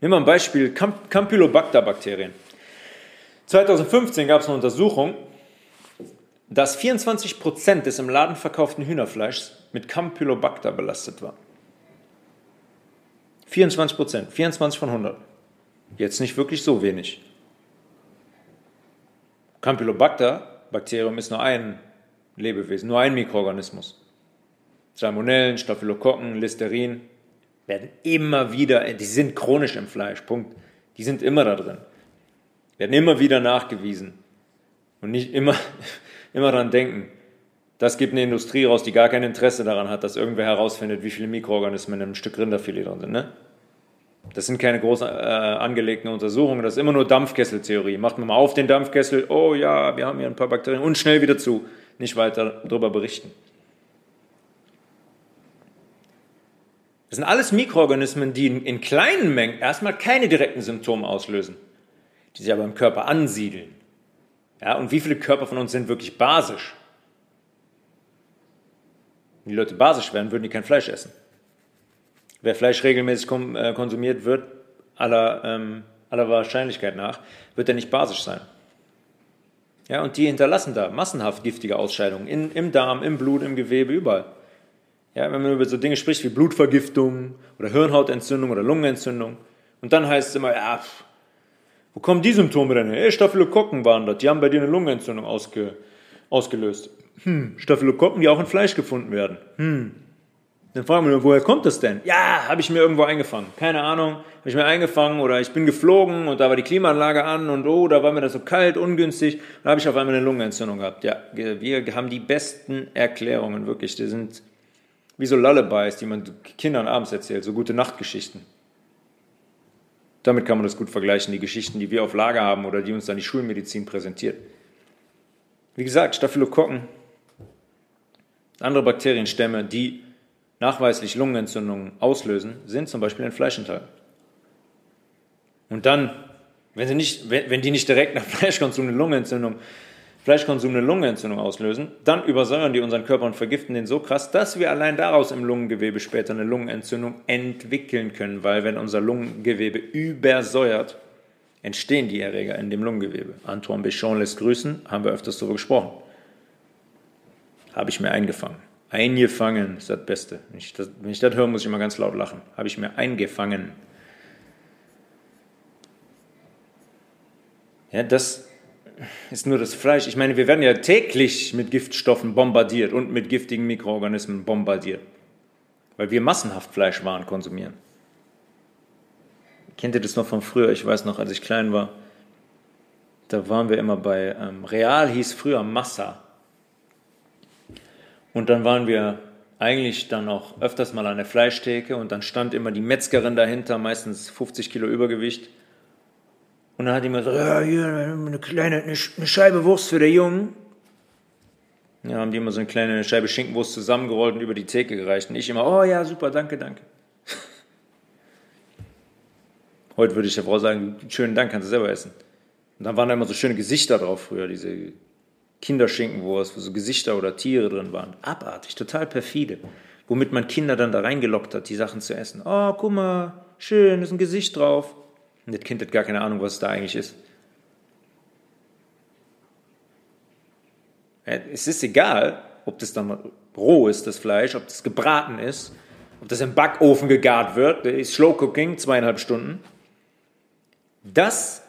Nehmen wir ein Beispiel Campylobacter-Bakterien. 2015 gab es eine Untersuchung, dass 24% des im Laden verkauften Hühnerfleischs mit Campylobacter belastet war. 24 Prozent, 24 von 100. Jetzt nicht wirklich so wenig. Campylobacter, Bakterium, ist nur ein Lebewesen, nur ein Mikroorganismus. Salmonellen, Staphylokokken, Listerin werden immer wieder, die sind chronisch im Fleisch, Punkt. Die sind immer da drin. Werden immer wieder nachgewiesen. Und nicht immer, [laughs] immer daran denken. Das gibt eine Industrie raus, die gar kein Interesse daran hat, dass irgendwer herausfindet, wie viele Mikroorganismen in einem Stück Rinderfilet drin sind. Ne? Das sind keine groß äh, angelegten Untersuchungen, das ist immer nur Dampfkesseltheorie. Macht man mal auf den Dampfkessel, oh ja, wir haben hier ein paar Bakterien und schnell wieder zu. Nicht weiter darüber berichten. Das sind alles Mikroorganismen, die in kleinen Mengen erstmal keine direkten Symptome auslösen, die sich aber im Körper ansiedeln. Ja, und wie viele Körper von uns sind wirklich basisch? Wenn die Leute basisch wären, würden die kein Fleisch essen. Wer Fleisch regelmäßig äh, konsumiert, wird aller, ähm, aller Wahrscheinlichkeit nach, wird er nicht basisch sein. Ja, und die hinterlassen da massenhaft giftige Ausscheidungen in, im Darm, im Blut, im Gewebe, überall. Ja, wenn man über so Dinge spricht wie Blutvergiftung oder Hirnhautentzündung oder Lungenentzündung, und dann heißt es immer, ja, wo kommen die Symptome denn her? Hey, Staphylokokken waren das, die haben bei dir eine Lungenentzündung ausge, ausgelöst. Hm, Staphylokokken, die auch in Fleisch gefunden werden. Hm. Dann fragen wir, woher kommt das denn? Ja, habe ich mir irgendwo eingefangen. Keine Ahnung, habe ich mir eingefangen oder ich bin geflogen und da war die Klimaanlage an und oh, da war mir das so kalt, ungünstig. Da habe ich auf einmal eine Lungenentzündung gehabt. Ja, wir haben die besten Erklärungen, wirklich. Die sind wie so Lullabies, die man Kindern abends erzählt, so gute Nachtgeschichten. Damit kann man das gut vergleichen, die Geschichten, die wir auf Lager haben oder die uns dann die Schulmedizin präsentiert. Wie gesagt, Staphylokokken, andere Bakterienstämme, die nachweislich Lungenentzündungen auslösen, sind zum Beispiel in Fleisch enthalten. Und dann, wenn, sie nicht, wenn, die nicht direkt nach [laughs] Fleischkonsum eine Lungenentzündung, Fleischkonsum eine Lungenentzündung auslösen, dann übersäuern die unseren Körper und vergiften den so krass, dass wir allein daraus im Lungengewebe später eine Lungenentzündung entwickeln können, weil wenn unser Lungengewebe übersäuert, entstehen die Erreger in dem Lungengewebe. Antoine Bichon lässt grüßen, haben wir öfters darüber gesprochen. Habe ich mir eingefangen. Eingefangen ist das Beste. Wenn ich das, wenn ich das höre, muss ich immer ganz laut lachen. Habe ich mir eingefangen. Ja, das ist nur das Fleisch. Ich meine, wir werden ja täglich mit Giftstoffen bombardiert und mit giftigen Mikroorganismen bombardiert, weil wir massenhaft Fleischwaren konsumieren. Kennt ihr das noch von früher? Ich weiß noch, als ich klein war, da waren wir immer bei ähm, Real, hieß früher Massa. Und dann waren wir eigentlich dann auch öfters mal an der Fleischtheke und dann stand immer die Metzgerin dahinter, meistens 50 Kilo Übergewicht. Und dann hat die immer so, ja, hier eine kleine, eine Scheibe Wurst für den Jungen. Ja, haben die immer so eine kleine Scheibe Schinkenwurst zusammengerollt und über die Theke gereicht. Und ich immer, oh ja, super, danke, danke. Heute würde ich der Frau sagen, schönen Dank, kannst du selber essen. Und dann waren da immer so schöne Gesichter drauf früher, diese Kinderschinkenwurst, wo so Gesichter oder Tiere drin waren. Abartig, total perfide. Womit man Kinder dann da reingelockt hat, die Sachen zu essen. Oh, guck mal, schön, ist ein Gesicht drauf. Und das Kind hat gar keine Ahnung, was es da eigentlich ist. Es ist egal, ob das dann roh ist, das Fleisch, ob das gebraten ist, ob das im Backofen gegart wird, das ist Slow Cooking, zweieinhalb Stunden. Das,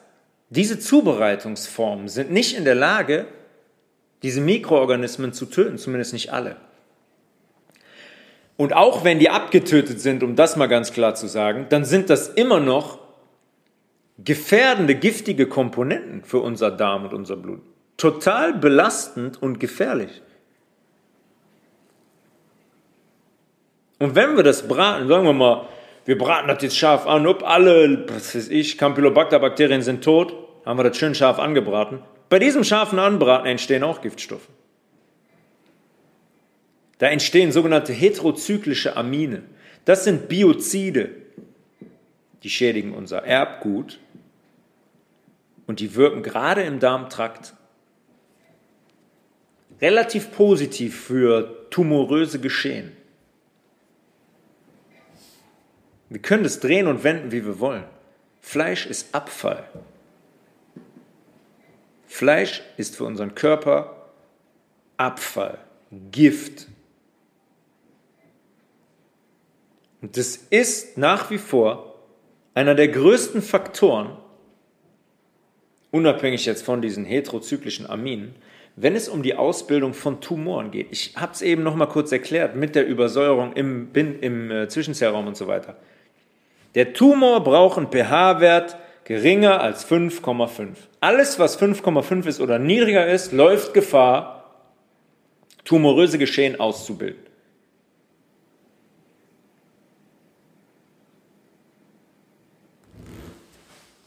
diese Zubereitungsformen sind nicht in der Lage, diese Mikroorganismen zu töten, zumindest nicht alle. Und auch wenn die abgetötet sind, um das mal ganz klar zu sagen, dann sind das immer noch gefährdende, giftige Komponenten für unser Darm und unser Blut. Total belastend und gefährlich. Und wenn wir das braten, sagen wir mal, wir braten das jetzt scharf an, ob alle, was weiß ich, Campylobacter-Bakterien sind tot, haben wir das schön scharf angebraten, bei diesem scharfen Anbraten entstehen auch Giftstoffe. Da entstehen sogenannte heterozyklische Amine. Das sind Biozide, die schädigen unser Erbgut und die wirken gerade im Darmtrakt relativ positiv für tumoröse Geschehen. Wir können das drehen und wenden, wie wir wollen. Fleisch ist Abfall. Fleisch ist für unseren Körper Abfall, Gift. Und das ist nach wie vor einer der größten Faktoren, unabhängig jetzt von diesen heterozyklischen Aminen, wenn es um die Ausbildung von Tumoren geht. Ich habe es eben noch mal kurz erklärt mit der Übersäuerung im, im äh, Zwischenzellraum und so weiter. Der Tumor braucht einen pH-Wert geringer als 5,5. Alles, was 5,5 ist oder niedriger ist, läuft Gefahr, tumoröse Geschehen auszubilden.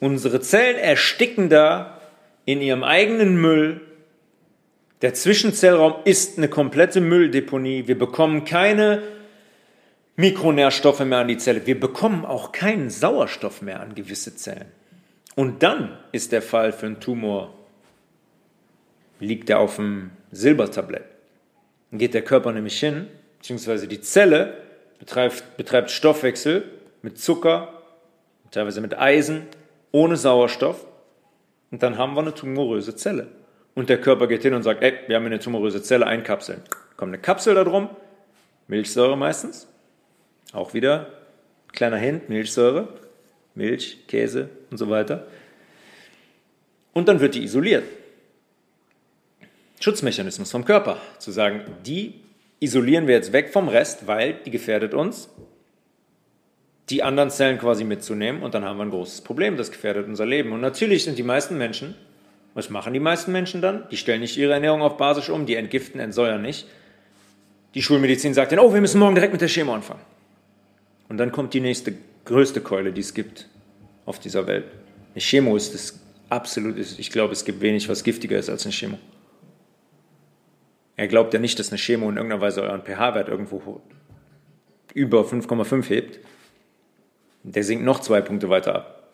Unsere Zellen ersticken da in ihrem eigenen Müll. Der Zwischenzellraum ist eine komplette Mülldeponie. Wir bekommen keine Mikronährstoffe mehr an die Zelle. Wir bekommen auch keinen Sauerstoff mehr an gewisse Zellen. Und dann ist der Fall für einen Tumor, liegt er auf dem Silbertablett. Dann geht der Körper nämlich hin, beziehungsweise die Zelle betreibt, betreibt Stoffwechsel mit Zucker, teilweise mit Eisen, ohne Sauerstoff. Und dann haben wir eine tumoröse Zelle. Und der Körper geht hin und sagt, ey, wir haben eine tumoröse Zelle, einkapseln. Kommt eine Kapsel da drum, Milchsäure meistens. Auch wieder kleiner Hint, Milchsäure. Milch, Käse und so weiter. Und dann wird die isoliert. Schutzmechanismus vom Körper, zu sagen, die isolieren wir jetzt weg vom Rest, weil die gefährdet uns, die anderen Zellen quasi mitzunehmen und dann haben wir ein großes Problem, das gefährdet unser Leben. Und natürlich sind die meisten Menschen, was machen die meisten Menschen dann? Die stellen nicht ihre Ernährung auf Basis um, die entgiften, entsäuern nicht. Die Schulmedizin sagt dann, oh, wir müssen morgen direkt mit der Chemo anfangen. Und dann kommt die nächste größte Keule, die es gibt auf dieser Welt. Eine Chemo ist das absolut, ich glaube, es gibt wenig, was giftiger ist als eine Chemo. Er glaubt ja nicht, dass eine Chemo in irgendeiner Weise euren pH-Wert irgendwo über 5,5 hebt. Der sinkt noch zwei Punkte weiter ab.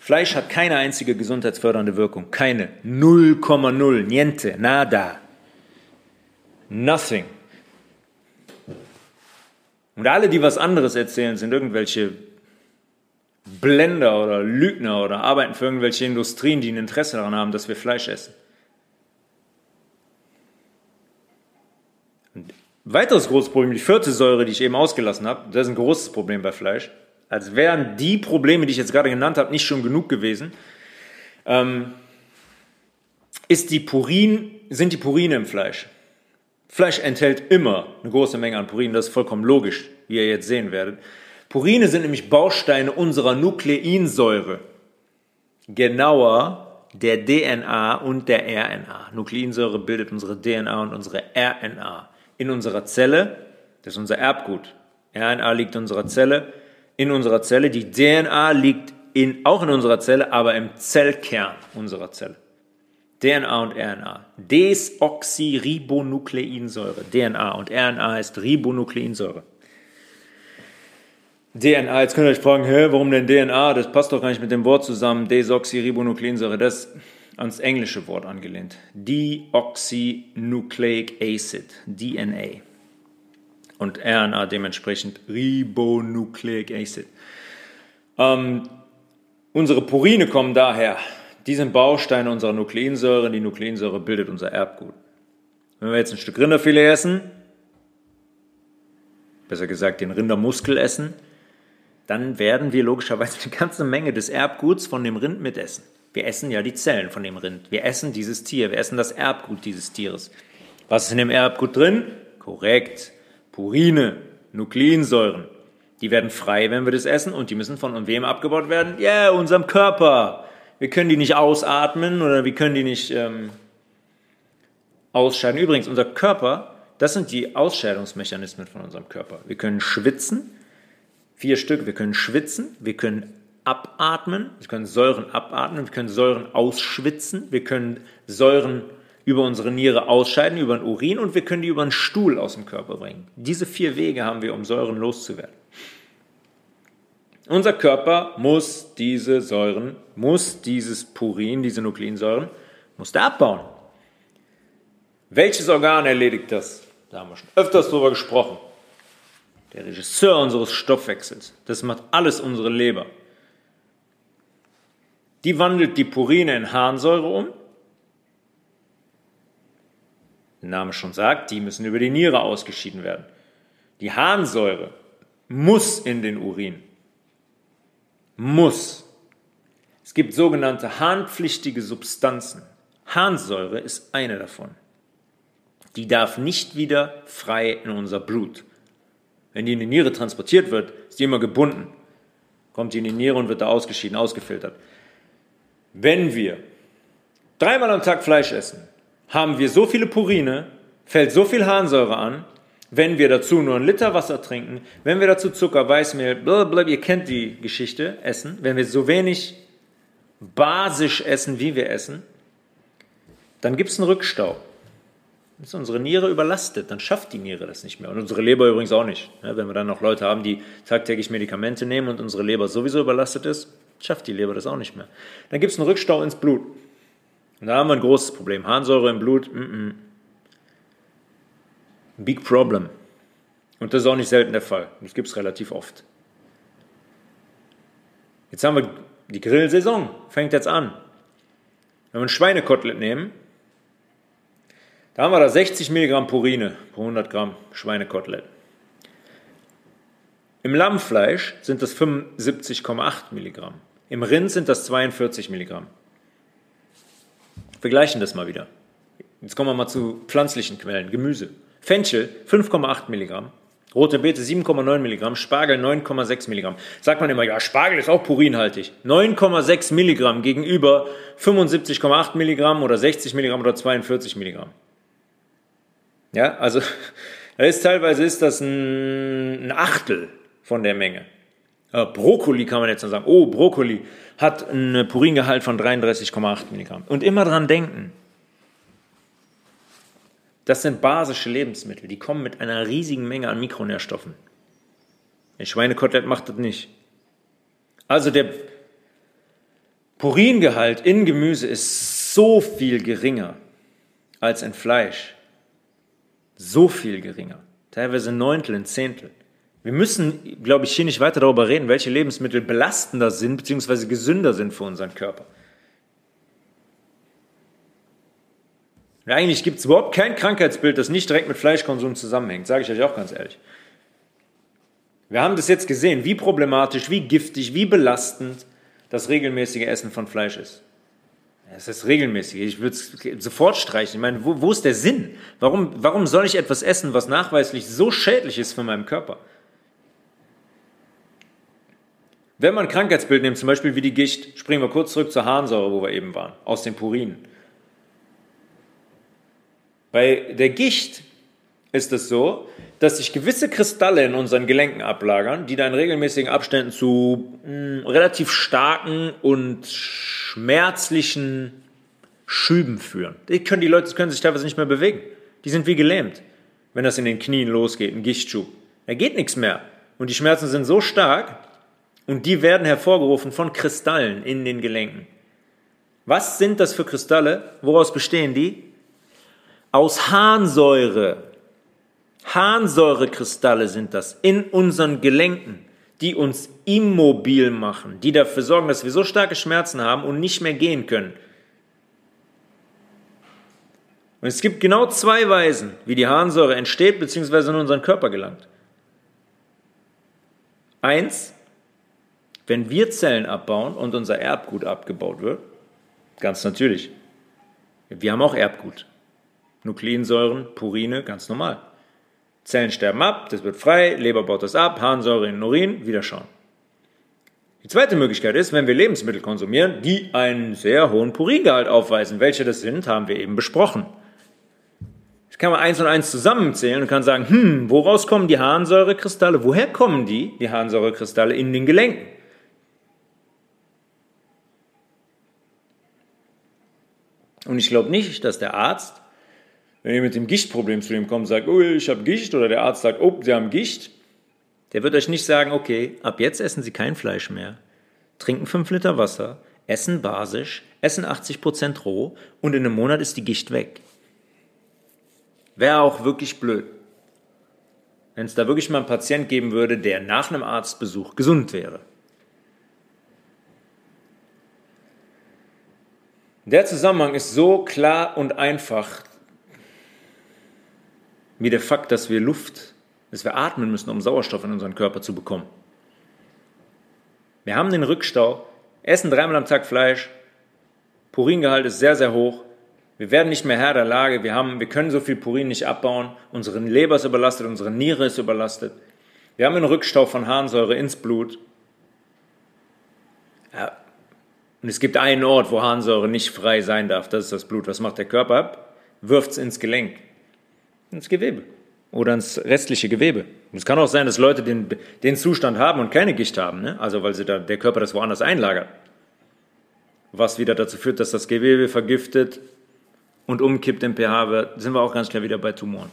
Fleisch hat keine einzige gesundheitsfördernde Wirkung. Keine. 0,0. Niente. Nada. Nothing. Und alle, die was anderes erzählen, sind irgendwelche Blender oder Lügner oder arbeiten für irgendwelche Industrien, die ein Interesse daran haben, dass wir Fleisch essen. Und weiteres großes Problem, die vierte Säure, die ich eben ausgelassen habe, das ist ein großes Problem bei Fleisch. Als wären die Probleme, die ich jetzt gerade genannt habe, nicht schon genug gewesen, ähm, ist die Purin, sind die Purine im Fleisch. Fleisch enthält immer eine große Menge an Purin, das ist vollkommen logisch, wie ihr jetzt sehen werdet. Purine sind nämlich Bausteine unserer Nukleinsäure. Genauer der DNA und der RNA. Nukleinsäure bildet unsere DNA und unsere RNA. In unserer Zelle, das ist unser Erbgut. RNA liegt in unserer Zelle, in unserer Zelle. Die DNA liegt in, auch in unserer Zelle, aber im Zellkern unserer Zelle. DNA und RNA. Desoxyribonukleinsäure. DNA und RNA ist Ribonukleinsäure. DNA, jetzt könnt ihr euch fragen, hä, warum denn DNA? Das passt doch gar nicht mit dem Wort zusammen. Desoxyribonukleinsäure, das ist ans englische Wort angelehnt. Deoxynucleic Acid, DNA. Und RNA dementsprechend Ribonucleic Acid. Ähm, unsere Purine kommen daher. Die sind Bausteine unserer Nukleinsäure. Die Nukleinsäure bildet unser Erbgut. Wenn wir jetzt ein Stück Rinderfilet essen, besser gesagt den Rindermuskel essen, dann werden wir logischerweise eine ganze Menge des Erbguts von dem Rind mitessen. Wir essen ja die Zellen von dem Rind. Wir essen dieses Tier. Wir essen das Erbgut dieses Tieres. Was ist in dem Erbgut drin? Korrekt. Purine, Nukleinsäuren. Die werden frei, wenn wir das essen und die müssen von wem abgebaut werden? Ja, yeah, unserem Körper. Wir können die nicht ausatmen oder wir können die nicht ähm, ausscheiden. Übrigens, unser Körper, das sind die Ausscheidungsmechanismen von unserem Körper. Wir können schwitzen, Vier Stück. Wir können schwitzen, wir können abatmen, wir können Säuren abatmen, wir können Säuren ausschwitzen, wir können Säuren über unsere Niere ausscheiden, über den Urin und wir können die über den Stuhl aus dem Körper bringen. Diese vier Wege haben wir, um Säuren loszuwerden. Unser Körper muss diese Säuren, muss dieses Purin, diese Nukleinsäuren, muss der abbauen. Welches Organ erledigt das? Da haben wir schon öfters drüber gesprochen der Regisseur unseres Stoffwechsels. Das macht alles unsere Leber. Die wandelt die Purine in Harnsäure um. Der Name schon sagt, die müssen über die Niere ausgeschieden werden. Die Harnsäure muss in den Urin. Muss. Es gibt sogenannte harnpflichtige Substanzen. Harnsäure ist eine davon. Die darf nicht wieder frei in unser Blut. Wenn die in die Niere transportiert wird, ist die immer gebunden. Kommt die in die Niere und wird da ausgeschieden, ausgefiltert. Wenn wir dreimal am Tag Fleisch essen, haben wir so viele Purine, fällt so viel Harnsäure an, wenn wir dazu nur einen Liter Wasser trinken, wenn wir dazu Zucker, Weißmehl, blablabla, ihr kennt die Geschichte, essen, wenn wir so wenig basisch essen, wie wir essen, dann gibt es einen Rückstau ist unsere Niere überlastet, dann schafft die Niere das nicht mehr. Und unsere Leber übrigens auch nicht. Wenn wir dann noch Leute haben, die tagtäglich Medikamente nehmen und unsere Leber sowieso überlastet ist, schafft die Leber das auch nicht mehr. Dann gibt es einen Rückstau ins Blut. Und da haben wir ein großes Problem. Harnsäure im Blut, mm -mm. Big problem. Und das ist auch nicht selten der Fall. Das gibt es relativ oft. Jetzt haben wir die Grillsaison, fängt jetzt an. Wenn wir ein Schweinekotelett nehmen, da haben wir da 60 Milligramm Purine pro 100 Gramm Schweinekotelett. Im Lammfleisch sind das 75,8 Milligramm. Im Rind sind das 42 Milligramm. Vergleichen das mal wieder. Jetzt kommen wir mal zu pflanzlichen Quellen. Gemüse. Fenchel 5,8 Milligramm. Rote Beete 7,9 Milligramm, Spargel 9,6 Milligramm. Sagt man immer, ja, Spargel ist auch purinhaltig. 9,6 Milligramm gegenüber 75,8 Milligramm oder 60 Milligramm oder 42 Milligramm. Ja, also [laughs] ist teilweise ist das ein, ein Achtel von der Menge. Äh, Brokkoli kann man jetzt noch sagen. Oh, Brokkoli hat einen Puringehalt von 33,8 Milligramm. Und immer dran denken. Das sind basische Lebensmittel, die kommen mit einer riesigen Menge an Mikronährstoffen. Ein Schweinekotelett macht das nicht. Also der Puringehalt in Gemüse ist so viel geringer als in Fleisch. So viel geringer. Teilweise ein Neuntel, ein Zehntel. Wir müssen, glaube ich, hier nicht weiter darüber reden, welche Lebensmittel belastender sind bzw. gesünder sind für unseren Körper. Und eigentlich gibt es überhaupt kein Krankheitsbild, das nicht direkt mit Fleischkonsum zusammenhängt, sage ich euch auch ganz ehrlich. Wir haben das jetzt gesehen, wie problematisch, wie giftig, wie belastend das regelmäßige Essen von Fleisch ist. Es ist regelmäßig. Ich würde es sofort streichen. Ich meine, wo, wo ist der Sinn? Warum, warum soll ich etwas essen, was nachweislich so schädlich ist für meinen Körper? Wenn man ein Krankheitsbild nimmt, zum Beispiel wie die Gicht, springen wir kurz zurück zur Harnsäure, wo wir eben waren, aus den Purinen. Bei der Gicht ist es so, dass sich gewisse Kristalle in unseren Gelenken ablagern, die da in regelmäßigen Abständen zu mh, hm, relativ starken und schmerzlichen Schüben führen. Die können, die Leute können sich teilweise nicht mehr bewegen. Die sind wie gelähmt, wenn das in den Knien losgeht, ein Gichtschub. Da geht nichts mehr. Und die Schmerzen sind so stark und die werden hervorgerufen von Kristallen in den Gelenken. Was sind das für Kristalle? Woraus bestehen die? Aus Harnsäure. Harnsäurekristalle sind das in unseren Gelenken, die uns immobil machen, die dafür sorgen, dass wir so starke Schmerzen haben und nicht mehr gehen können. Und es gibt genau zwei Weisen, wie die Harnsäure entsteht bzw. in unseren Körper gelangt. Eins, wenn wir Zellen abbauen und unser Erbgut abgebaut wird, ganz natürlich. Wir haben auch Erbgut. Nukleinsäuren, Purine, ganz normal. Zellen sterben ab, das wird frei, Leber baut das ab, Harnsäure in den Urin, wieder schauen. Die zweite Möglichkeit ist, wenn wir Lebensmittel konsumieren, die einen sehr hohen Puringehalt aufweisen. Welche das sind, haben wir eben besprochen. Das kann man eins und eins zusammenzählen und kann sagen, hm, woraus kommen die Harnsäurekristalle? Woher kommen die, die Harnsäurekristalle in den Gelenken? Und ich glaube nicht, dass der Arzt wenn ihr mit dem Gichtproblem zu ihm kommt und sagt, oh, ich habe Gicht, oder der Arzt sagt, oh, Sie haben Gicht, der wird euch nicht sagen, okay, ab jetzt essen Sie kein Fleisch mehr, trinken 5 Liter Wasser, essen basisch, essen 80% roh und in einem Monat ist die Gicht weg. Wäre auch wirklich blöd. Wenn es da wirklich mal einen Patient geben würde, der nach einem Arztbesuch gesund wäre. Der Zusammenhang ist so klar und einfach, wie der Fakt, dass wir Luft, dass wir atmen müssen, um Sauerstoff in unseren Körper zu bekommen. Wir haben den Rückstau, essen dreimal am Tag Fleisch, Puringehalt ist sehr, sehr hoch. Wir werden nicht mehr Herr der Lage, wir, haben, wir können so viel Purin nicht abbauen, unsere Leber ist überlastet, unsere Niere ist überlastet. Wir haben einen Rückstau von Harnsäure ins Blut. Ja. Und es gibt einen Ort, wo Harnsäure nicht frei sein darf, das ist das Blut. Was macht der Körper ab? Wirft es ins Gelenk ins Gewebe oder ins restliche Gewebe. es kann auch sein, dass Leute den, den Zustand haben und keine Gicht haben, ne? also weil sie da, der Körper das woanders einlagert. Was wieder dazu führt, dass das Gewebe vergiftet und umkippt im pH, wird, sind wir auch ganz schnell wieder bei Tumoren.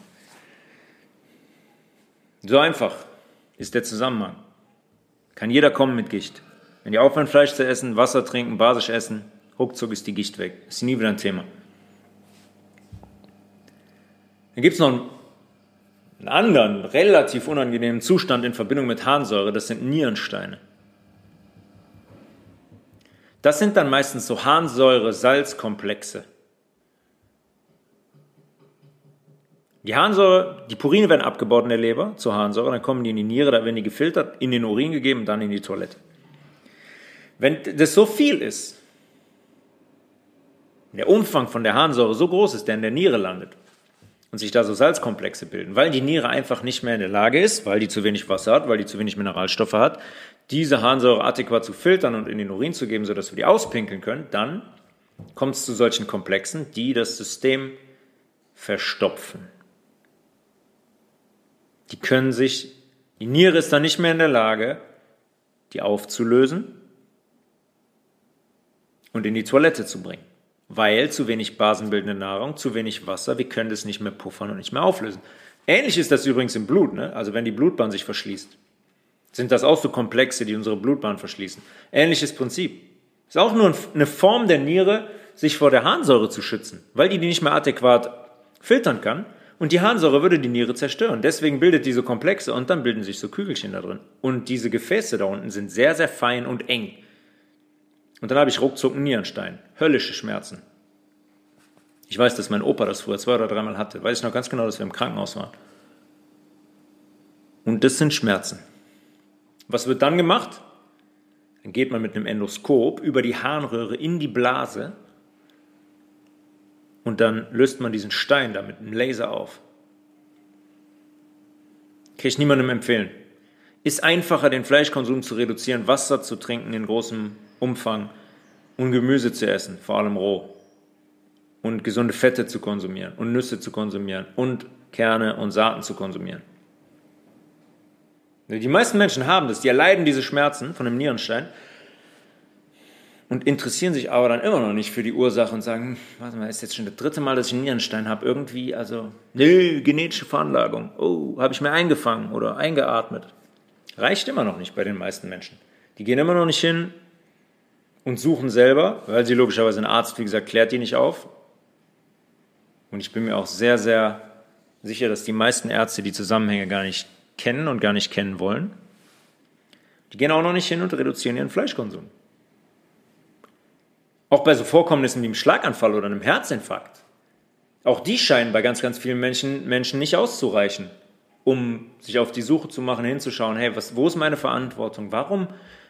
So einfach ist der Zusammenhang. Kann jeder kommen mit Gicht. Wenn die aufhören, Fleisch zu essen, Wasser trinken, basisch essen, ruckzuck ist die Gicht weg. Ist nie wieder ein Thema. Dann gibt es noch einen anderen, relativ unangenehmen Zustand in Verbindung mit Harnsäure, das sind Nierensteine. Das sind dann meistens so Harnsäure-Salzkomplexe. Die Harnsäure, die Purine werden abgebaut in der Leber zur Harnsäure, dann kommen die in die Niere, da werden die gefiltert, in den Urin gegeben und dann in die Toilette. Wenn das so viel ist, der Umfang von der Harnsäure so groß ist, der in der Niere landet und sich da so Salzkomplexe bilden, weil die Niere einfach nicht mehr in der Lage ist, weil die zu wenig Wasser hat, weil die zu wenig Mineralstoffe hat, diese Harnsäure adäquat zu filtern und in den Urin zu geben, sodass wir die auspinkeln können, dann kommt es zu solchen Komplexen, die das System verstopfen. Die können sich, die Niere ist dann nicht mehr in der Lage, die aufzulösen und in die Toilette zu bringen. Weil zu wenig basenbildende Nahrung, zu wenig Wasser, wir können das nicht mehr puffern und nicht mehr auflösen. Ähnlich ist das übrigens im Blut, ne? also wenn die Blutbahn sich verschließt. Sind das auch so Komplexe, die unsere Blutbahn verschließen? Ähnliches Prinzip. Ist auch nur eine Form der Niere, sich vor der Harnsäure zu schützen, weil die die nicht mehr adäquat filtern kann. Und die Harnsäure würde die Niere zerstören. Deswegen bildet diese Komplexe und dann bilden sich so Kügelchen da drin. Und diese Gefäße da unten sind sehr, sehr fein und eng. Und dann habe ich ruckzuck einen Nierenstein. Höllische Schmerzen. Ich weiß, dass mein Opa das früher zwei oder dreimal hatte. Weiß ich noch ganz genau, dass wir im Krankenhaus waren. Und das sind Schmerzen. Was wird dann gemacht? Dann geht man mit einem Endoskop über die Harnröhre in die Blase und dann löst man diesen Stein da mit einem Laser auf. Kann ich niemandem empfehlen. Ist einfacher, den Fleischkonsum zu reduzieren, Wasser zu trinken in großem Umfang und Gemüse zu essen, vor allem roh. Und gesunde Fette zu konsumieren und Nüsse zu konsumieren und Kerne und Saaten zu konsumieren. Die meisten Menschen haben das, die erleiden diese Schmerzen von einem Nierenstein und interessieren sich aber dann immer noch nicht für die Ursache und sagen, hm, warte mal, ist jetzt schon das dritte Mal, dass ich einen Nierenstein habe, irgendwie, also, nö, genetische Veranlagung, oh, habe ich mir eingefangen oder eingeatmet. Reicht immer noch nicht bei den meisten Menschen. Die gehen immer noch nicht hin und suchen selber, weil sie logischerweise ein Arzt, wie gesagt, klärt die nicht auf. Und ich bin mir auch sehr, sehr sicher, dass die meisten Ärzte die Zusammenhänge gar nicht kennen und gar nicht kennen wollen. Die gehen auch noch nicht hin und reduzieren ihren Fleischkonsum. Auch bei so Vorkommnissen wie einem Schlaganfall oder einem Herzinfarkt. Auch die scheinen bei ganz, ganz vielen Menschen, Menschen nicht auszureichen, um sich auf die Suche zu machen, hinzuschauen, hey, was, wo ist meine Verantwortung? Warum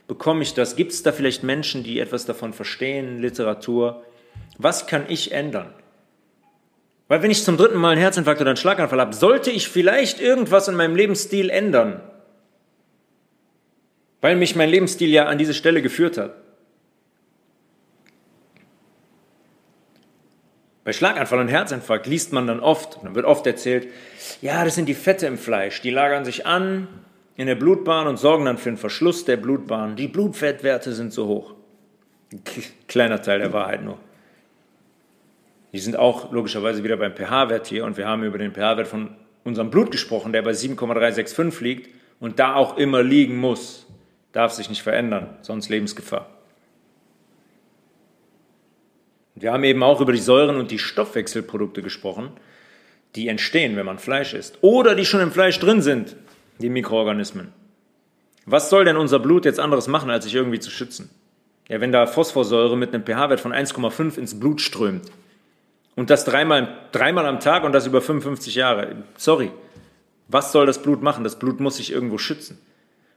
bekomme ich das? Gibt es da vielleicht Menschen, die etwas davon verstehen, Literatur? Was kann ich ändern? Weil wenn ich zum dritten Mal einen Herzinfarkt oder einen Schlaganfall habe, sollte ich vielleicht irgendwas in meinem Lebensstil ändern. Weil mich mein Lebensstil ja an diese Stelle geführt hat. Bei Schlaganfall und Herzinfarkt liest man dann oft, dann wird oft erzählt, ja, das sind die Fette im Fleisch, die lagern sich an in der Blutbahn und sorgen dann für den Verschluss der Blutbahn. Die Blutfettwerte sind so hoch. Kleiner Teil der Wahrheit nur. Die sind auch logischerweise wieder beim pH-Wert hier und wir haben über den pH-Wert von unserem Blut gesprochen, der bei 7,365 liegt und da auch immer liegen muss. Darf sich nicht verändern, sonst Lebensgefahr. Wir haben eben auch über die Säuren und die Stoffwechselprodukte gesprochen, die entstehen, wenn man Fleisch isst oder die schon im Fleisch drin sind, die Mikroorganismen. Was soll denn unser Blut jetzt anderes machen, als sich irgendwie zu schützen? Ja, wenn da Phosphorsäure mit einem pH-Wert von 1,5 ins Blut strömt, und das dreimal, dreimal am Tag und das über 55 Jahre. Sorry. Was soll das Blut machen? Das Blut muss sich irgendwo schützen.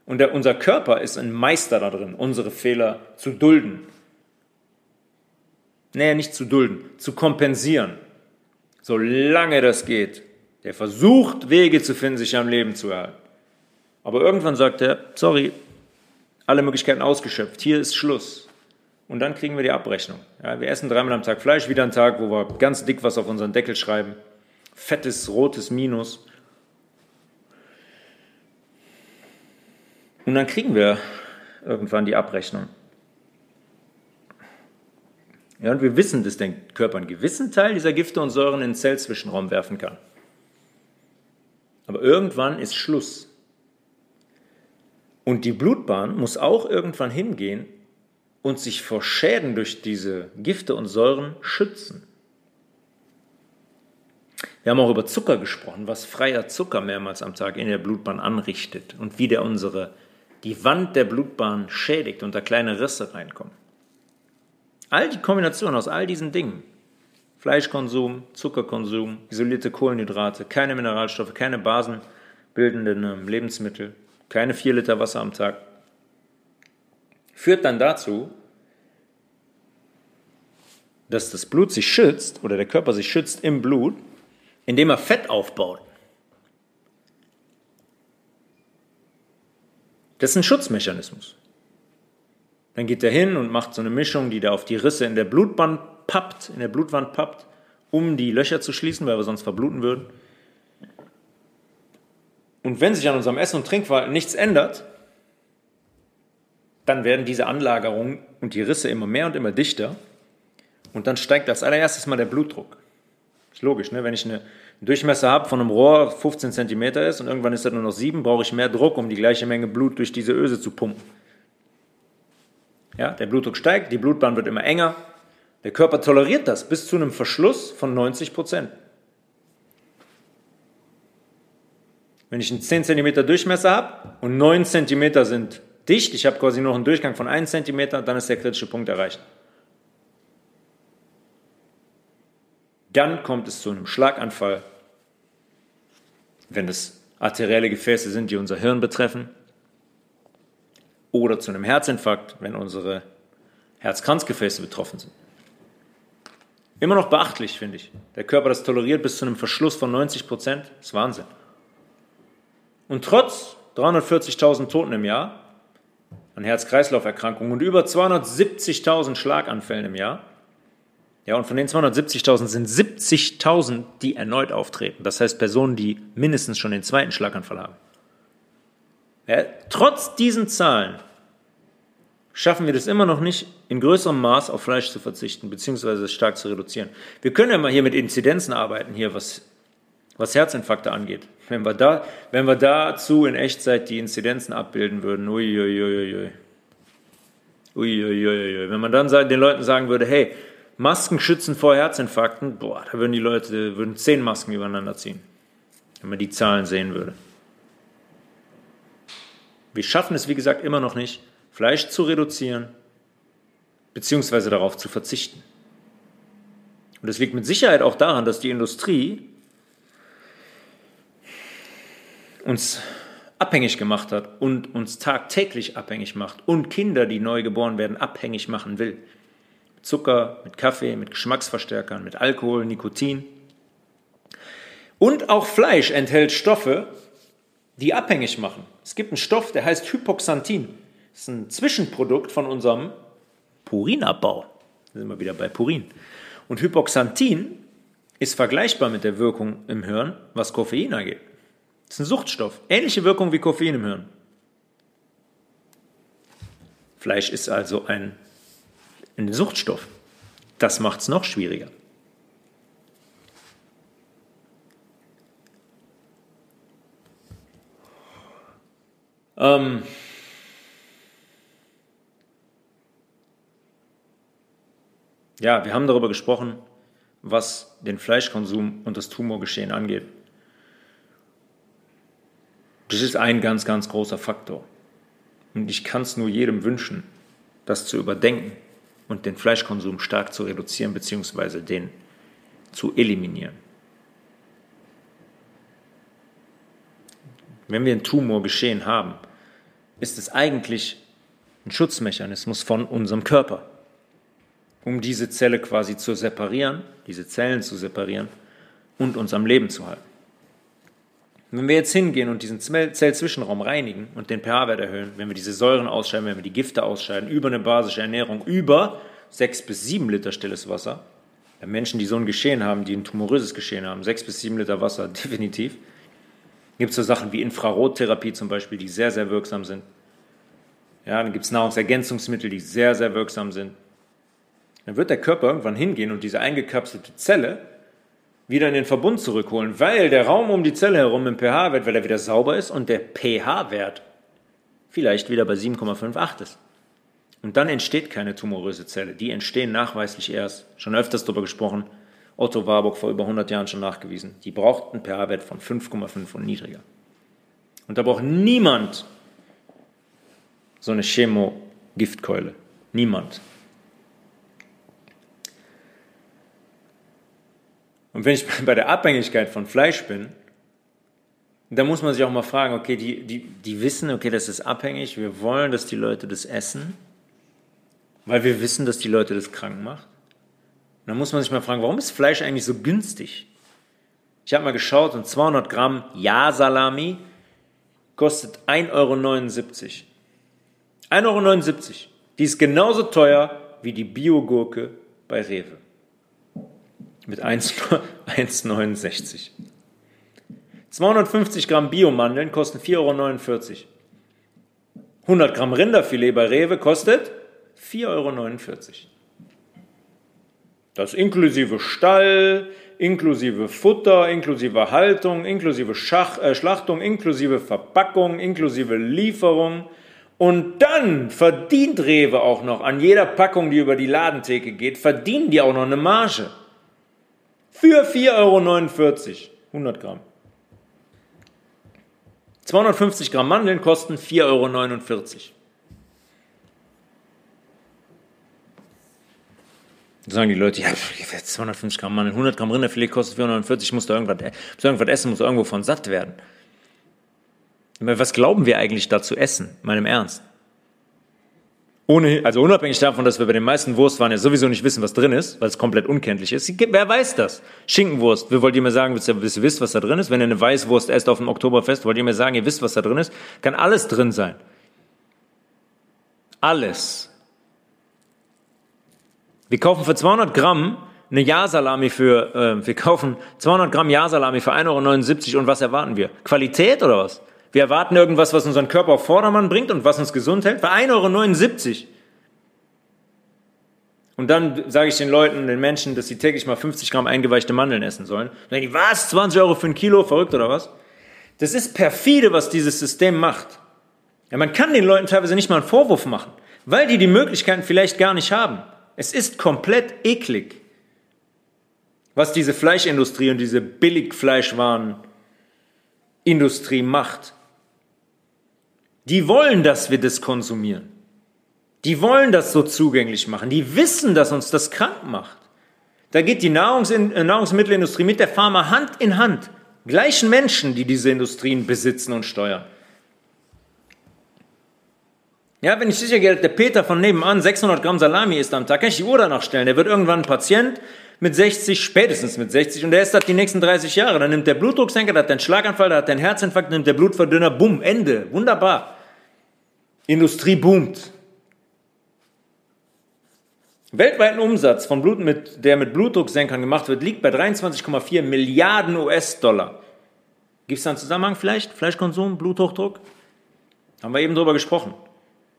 Und der, unser Körper ist ein Meister darin, unsere Fehler zu dulden. Naja, nicht zu dulden, zu kompensieren. Solange das geht. Der versucht, Wege zu finden, sich am Leben zu erhalten. Aber irgendwann sagt er, sorry, alle Möglichkeiten ausgeschöpft, hier ist Schluss. Und dann kriegen wir die Abrechnung. Ja, wir essen dreimal am Tag Fleisch, wieder ein Tag, wo wir ganz dick was auf unseren Deckel schreiben. Fettes, rotes Minus. Und dann kriegen wir irgendwann die Abrechnung. Ja, und wir wissen, dass der Körper einen gewissen Teil dieser Gifte und Säuren in den Zellzwischenraum werfen kann. Aber irgendwann ist Schluss. Und die Blutbahn muss auch irgendwann hingehen und sich vor Schäden durch diese Gifte und Säuren schützen. Wir haben auch über Zucker gesprochen, was freier Zucker mehrmals am Tag in der Blutbahn anrichtet und wie der unsere, die Wand der Blutbahn schädigt und da kleine Risse reinkommen. All die Kombinationen aus all diesen Dingen, Fleischkonsum, Zuckerkonsum, isolierte Kohlenhydrate, keine Mineralstoffe, keine basenbildenden ähm, Lebensmittel, keine vier Liter Wasser am Tag, führt dann dazu, dass das Blut sich schützt oder der Körper sich schützt im Blut, indem er Fett aufbaut. Das ist ein Schutzmechanismus. Dann geht er hin und macht so eine Mischung, die da auf die Risse in der Blutbahn pappt, in der Blutwand pappt, um die Löcher zu schließen, weil wir sonst verbluten würden. Und wenn sich an unserem Essen- und Trinkverhalten nichts ändert, dann werden diese Anlagerungen und die Risse immer mehr und immer dichter. Und dann steigt als allererstes mal der Blutdruck. Ist logisch, ne? wenn ich eine, einen Durchmesser habe von einem Rohr 15 cm ist und irgendwann ist das nur noch 7, brauche ich mehr Druck, um die gleiche Menge Blut durch diese Öse zu pumpen. Ja, der Blutdruck steigt, die Blutbahn wird immer enger. Der Körper toleriert das bis zu einem Verschluss von 90 Prozent. Wenn ich einen 10 cm Durchmesser habe und 9 cm sind dicht, ich habe quasi noch einen Durchgang von 1 cm, dann ist der kritische Punkt erreicht. Dann kommt es zu einem Schlaganfall, wenn es arterielle Gefäße sind, die unser Hirn betreffen, oder zu einem Herzinfarkt, wenn unsere Herzkranzgefäße betroffen sind. Immer noch beachtlich, finde ich. Der Körper das toleriert bis zu einem Verschluss von 90 Prozent. Das ist Wahnsinn. Und trotz 340.000 Toten im Jahr an Herz-Kreislauf-Erkrankungen und über 270.000 Schlaganfällen im Jahr, ja, und von den 270.000 sind 70.000, die erneut auftreten. Das heißt Personen, die mindestens schon den zweiten Schlaganfall haben. Ja, trotz diesen Zahlen schaffen wir das immer noch nicht, in größerem Maß auf Fleisch zu verzichten, beziehungsweise stark zu reduzieren. Wir können ja mal hier mit Inzidenzen arbeiten, hier was, was Herzinfarkte angeht. Wenn wir, da, wenn wir dazu in Echtzeit die Inzidenzen abbilden würden, uiuiuiui. Uiuiuiui. Wenn man dann den Leuten sagen würde, hey, Masken schützen vor Herzinfarkten, boah, da würden die Leute würden zehn Masken übereinander ziehen, wenn man die Zahlen sehen würde. Wir schaffen es, wie gesagt, immer noch nicht, Fleisch zu reduzieren, beziehungsweise darauf zu verzichten. Und es liegt mit Sicherheit auch daran, dass die Industrie uns abhängig gemacht hat und uns tagtäglich abhängig macht und Kinder, die neu geboren werden, abhängig machen will. Zucker, mit Kaffee, mit Geschmacksverstärkern, mit Alkohol, Nikotin. Und auch Fleisch enthält Stoffe, die abhängig machen. Es gibt einen Stoff, der heißt Hypoxanthin. Das ist ein Zwischenprodukt von unserem Purinabbau. Da sind wir wieder bei Purin. Und Hypoxanthin ist vergleichbar mit der Wirkung im Hirn, was Koffein angeht. Das ist ein Suchtstoff. Ähnliche Wirkung wie Koffein im Hirn. Fleisch ist also ein ein Suchtstoff. Das macht es noch schwieriger. Ähm ja, wir haben darüber gesprochen, was den Fleischkonsum und das Tumorgeschehen angeht. Das ist ein ganz, ganz großer Faktor. Und ich kann es nur jedem wünschen, das zu überdenken und den Fleischkonsum stark zu reduzieren bzw. den zu eliminieren. Wenn wir ein Tumorgeschehen haben, ist es eigentlich ein Schutzmechanismus von unserem Körper, um diese Zelle quasi zu separieren, diese Zellen zu separieren und uns am Leben zu halten. Wenn wir jetzt hingehen und diesen Zellzwischenraum reinigen und den pH-Wert erhöhen, wenn wir diese Säuren ausscheiden, wenn wir die Gifte ausscheiden, über eine basische Ernährung, über 6 bis 7 Liter stilles Wasser, bei Menschen, die so ein Geschehen haben, die ein tumoröses Geschehen haben, 6 bis 7 Liter Wasser, [laughs] definitiv. Gibt es so Sachen wie Infrarottherapie zum Beispiel, die sehr, sehr wirksam sind. Ja, dann gibt es Nahrungsergänzungsmittel, die sehr, sehr wirksam sind. Dann wird der Körper irgendwann hingehen und diese eingekapselte Zelle wieder in den Verbund zurückholen, weil der Raum um die Zelle herum im pH-Wert, weil er wieder sauber ist und der pH-Wert vielleicht wieder bei 7,58 ist. Und dann entsteht keine tumoröse Zelle. Die entstehen nachweislich erst, schon öfters darüber gesprochen, Otto Warburg vor über 100 Jahren schon nachgewiesen. Die braucht einen pH-Wert von 5,5 und niedriger. Und da braucht niemand so eine Chemo-Giftkeule. Niemand. Und wenn ich [laughs] bei der Abhängigkeit von Fleisch bin, dann muss man sich auch mal fragen, okay, die, die, die wissen, okay, das ist abhängig, wir wollen, dass die Leute das essen, weil wir wissen, dass die Leute das krank macht. dann muss man sich mal fragen, warum ist Fleisch eigentlich so günstig? Ich habe mal geschaut und 200 Gramm Ja-Salami kostet 1,79 Euro. 1,79 Euro. Die ist genauso teuer wie die Biogurke bei Rewe. Mit 1,69 250 [laughs] Gramm Biomandeln kosten 4,49 Euro. 100 Gramm Rinderfilet bei Rewe kostet 4,49 Euro. Das inklusive Stall, inklusive Futter, inklusive Haltung, inklusive Schach, äh, Schlachtung, inklusive Verpackung, inklusive Lieferung. Und dann verdient Rewe auch noch an jeder Packung, die über die Ladentheke geht, verdienen die auch noch eine Marge. Für 4,49 Euro. 100 Gramm. 250 Gramm Mandeln kosten 4,49 Euro. Sagen die Leute, ja, 250 Gramm Mandeln, 100 Gramm Rinderfilet kostet 449, ich muss da irgendwas, muss irgendwas essen, muss irgendwo von satt werden. Was glauben wir eigentlich da zu essen, meinem Ernst? Ohne, also unabhängig davon, dass wir bei den meisten Wurstwaren ja sowieso nicht wissen, was drin ist, weil es komplett unkenntlich ist. Wer weiß das? Schinkenwurst. Wir wollt ihr mir sagen, bis ihr, wisst, was da drin ist? Wenn ihr eine Weißwurst esst auf dem Oktoberfest, wollt ihr mir sagen, ihr wisst, was da drin ist? Kann alles drin sein. Alles. Wir kaufen für 200 Gramm eine Jahrsalami für, äh, wir kaufen 200 Gramm Jahrsalami für 1,79 Euro und was erwarten wir? Qualität oder was? Wir erwarten irgendwas, was unseren Körper auf Vordermann bringt und was uns gesund hält für 1,79 Euro. Und dann sage ich den Leuten, den Menschen, dass sie täglich mal 50 Gramm eingeweichte Mandeln essen sollen. Dann sagen die, was? 20 Euro für ein Kilo? Verrückt oder was? Das ist perfide, was dieses System macht. Ja, man kann den Leuten teilweise nicht mal einen Vorwurf machen, weil die die Möglichkeiten vielleicht gar nicht haben. Es ist komplett eklig, was diese Fleischindustrie und diese Billigfleischwarenindustrie macht. Die wollen, dass wir das konsumieren. Die wollen das so zugänglich machen. Die wissen, dass uns das krank macht. Da geht die Nahrungs äh, Nahrungsmittelindustrie mit der Pharma Hand in Hand. Gleichen Menschen, die diese Industrien besitzen und steuern. Ja, wenn ich sicher gehe, der Peter von nebenan 600 Gramm Salami isst am Tag, kann ich die Uhr danach stellen. Der wird irgendwann ein Patient mit 60, spätestens mit 60 und der ist das die nächsten 30 Jahre. Dann nimmt der Blutdrucksenker, der hat den Schlaganfall, der hat den Herzinfarkt, nimmt der Blutverdünner, bumm, Ende. Wunderbar. Industrie boomt. Weltweiten Umsatz von Blut mit, der mit Blutdrucksenkern gemacht wird, liegt bei 23,4 Milliarden US-Dollar. Gibt es da einen Zusammenhang vielleicht? Fleischkonsum, Bluthochdruck? Haben wir eben drüber gesprochen.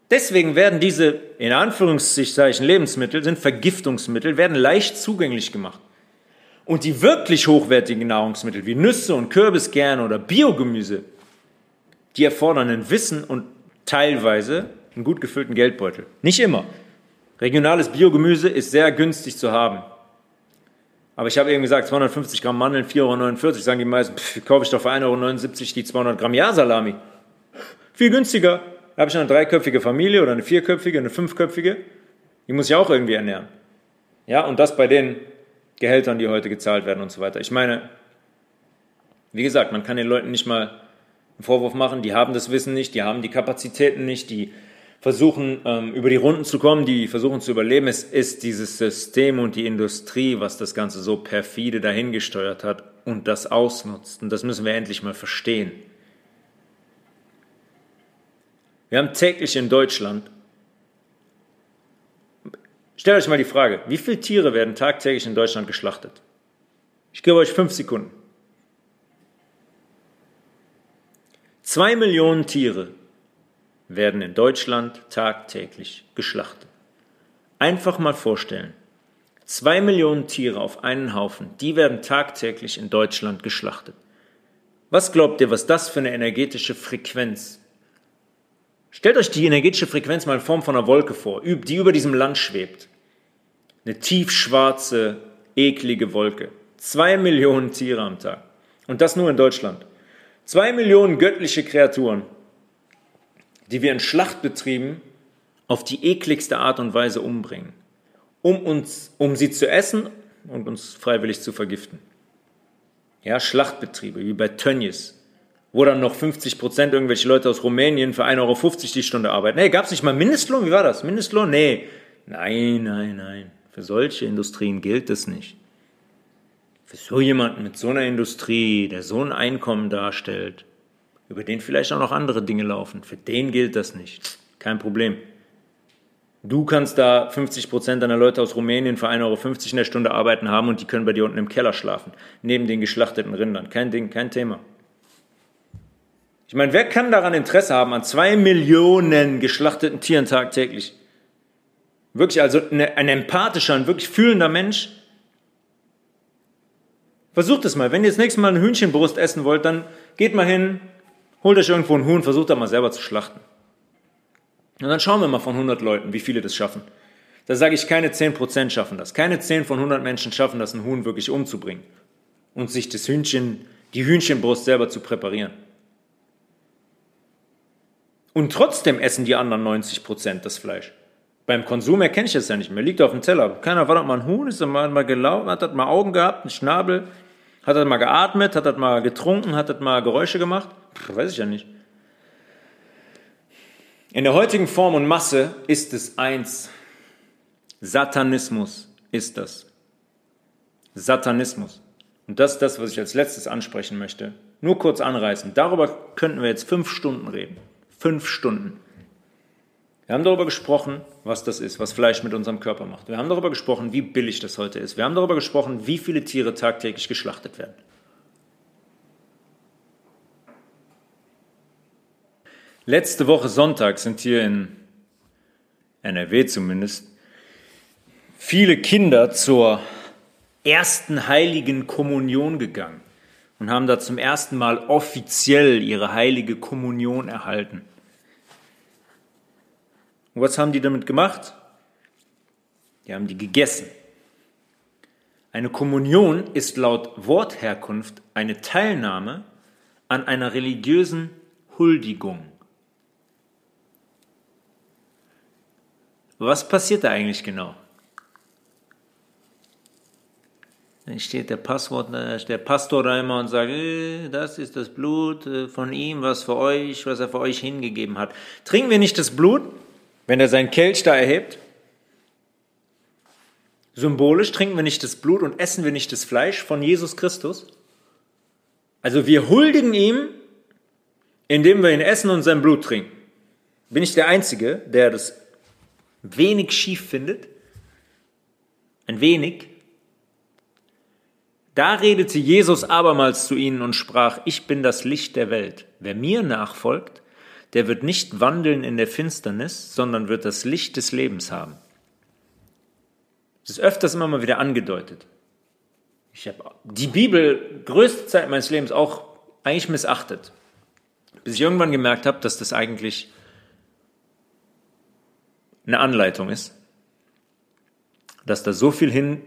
Deswegen werden diese, in Anführungszeichen, Lebensmittel, sind Vergiftungsmittel, werden leicht zugänglich gemacht. Und die wirklich hochwertigen Nahrungsmittel wie Nüsse und Kürbiskerne oder Biogemüse, die erfordern ein Wissen und teilweise einen gut gefüllten Geldbeutel. Nicht immer. Regionales Biogemüse ist sehr günstig zu haben. Aber ich habe eben gesagt, 250 Gramm Mandeln, 4,49 Euro, sagen die meisten, pff, kaufe ich doch für 1,79 Euro die 200 Gramm Ja-Salami. Viel günstiger. Da habe ich eine dreiköpfige Familie oder eine vierköpfige, eine fünfköpfige. Die muss ich auch irgendwie ernähren. Ja, und das bei den Gehältern, die heute gezahlt werden und so weiter. Ich meine, wie gesagt, man kann den Leuten nicht mal einen Vorwurf machen, die haben das Wissen nicht, die haben die Kapazitäten nicht, die versuchen ähm, über die Runden zu kommen, die versuchen zu überleben. Es ist dieses System und die Industrie, was das Ganze so perfide dahingesteuert hat und das ausnutzt. Und das müssen wir endlich mal verstehen. Wir haben täglich in Deutschland, stellt euch mal die Frage, wie viele Tiere werden tagtäglich in Deutschland geschlachtet? Ich gebe euch fünf Sekunden. Zwei Millionen Tiere werden in Deutschland tagtäglich geschlachtet. Einfach mal vorstellen. Zwei Millionen Tiere auf einen Haufen, die werden tagtäglich in Deutschland geschlachtet. Was glaubt ihr, was das für eine energetische Frequenz Stellt euch die energetische Frequenz mal in Form von einer Wolke vor, die über diesem Land schwebt. Eine tiefschwarze, eklige Wolke. Zwei Millionen Tiere am Tag. Und das nur in Deutschland. Zwei Millionen göttliche Kreaturen, die wir in Schlachtbetrieben auf die ekligste Art und Weise umbringen, um, uns, um sie zu essen und uns freiwillig zu vergiften. Ja, Schlachtbetriebe, wie bei Tönnies, wo dann noch 50 Prozent irgendwelche Leute aus Rumänien für 1,50 Euro die Stunde arbeiten. Nee, gab es nicht mal Mindestlohn? Wie war das? Mindestlohn? Nee. Nein, nein, nein. Für solche Industrien gilt es nicht. Für so jemanden mit so einer Industrie, der so ein Einkommen darstellt, über den vielleicht auch noch andere Dinge laufen, für den gilt das nicht. Kein Problem. Du kannst da 50 Prozent deiner Leute aus Rumänien für 1,50 Euro in der Stunde arbeiten haben und die können bei dir unten im Keller schlafen, neben den geschlachteten Rindern. Kein Ding, kein Thema. Ich meine, wer kann daran Interesse haben, an zwei Millionen geschlachteten Tieren tagtäglich? Wirklich, also ein empathischer, ein wirklich fühlender Mensch. Versucht es mal. Wenn ihr das nächste Mal eine Hühnchenbrust essen wollt, dann geht mal hin, holt euch irgendwo ein Huhn, versucht da mal selber zu schlachten. Und dann schauen wir mal von 100 Leuten, wie viele das schaffen. Da sage ich, keine 10% schaffen das. Keine 10 von 100 Menschen schaffen das, ein Huhn wirklich umzubringen und sich das Hühnchen, die Hühnchenbrust selber zu präparieren. Und trotzdem essen die anderen 90 Prozent das Fleisch. Beim Konsum erkenne ich das ja nicht mehr. Liegt auf dem Teller. Keiner war doch mal ein Huhn, ist mal, mal gelaufen, hat das mal Augen gehabt, einen Schnabel, hat das mal geatmet, hat das mal getrunken, hat das mal Geräusche gemacht. Puh, weiß ich ja nicht. In der heutigen Form und Masse ist es eins. Satanismus ist das. Satanismus. Und das ist das, was ich als letztes ansprechen möchte. Nur kurz anreißen. Darüber könnten wir jetzt fünf Stunden reden. Fünf Stunden. Wir haben darüber gesprochen, was das ist, was Fleisch mit unserem Körper macht. Wir haben darüber gesprochen, wie billig das heute ist. Wir haben darüber gesprochen, wie viele Tiere tagtäglich geschlachtet werden. Letzte Woche Sonntag sind hier in NRW zumindest viele Kinder zur ersten heiligen Kommunion gegangen und haben da zum ersten Mal offiziell ihre heilige Kommunion erhalten. Und was haben die damit gemacht? Die haben die gegessen. Eine Kommunion ist laut Wortherkunft eine Teilnahme an einer religiösen Huldigung. Was passiert da eigentlich genau? Dann steht der Passwort, der Pastor da immer und sagt, äh, das ist das Blut äh, von ihm, was für euch, was er für euch hingegeben hat. Trinken wir nicht das Blut, wenn er seinen Kelch da erhebt? Symbolisch trinken wir nicht das Blut und essen wir nicht das Fleisch von Jesus Christus? Also wir huldigen ihm, indem wir ihn essen und sein Blut trinken. Bin ich der Einzige, der das wenig schief findet? Ein wenig? Da redete Jesus abermals zu ihnen und sprach, ich bin das Licht der Welt. Wer mir nachfolgt, der wird nicht wandeln in der Finsternis, sondern wird das Licht des Lebens haben. Das ist öfters immer mal wieder angedeutet. Ich habe die Bibel größte Zeit meines Lebens auch eigentlich missachtet, bis ich irgendwann gemerkt habe, dass das eigentlich eine Anleitung ist, dass da so viel hin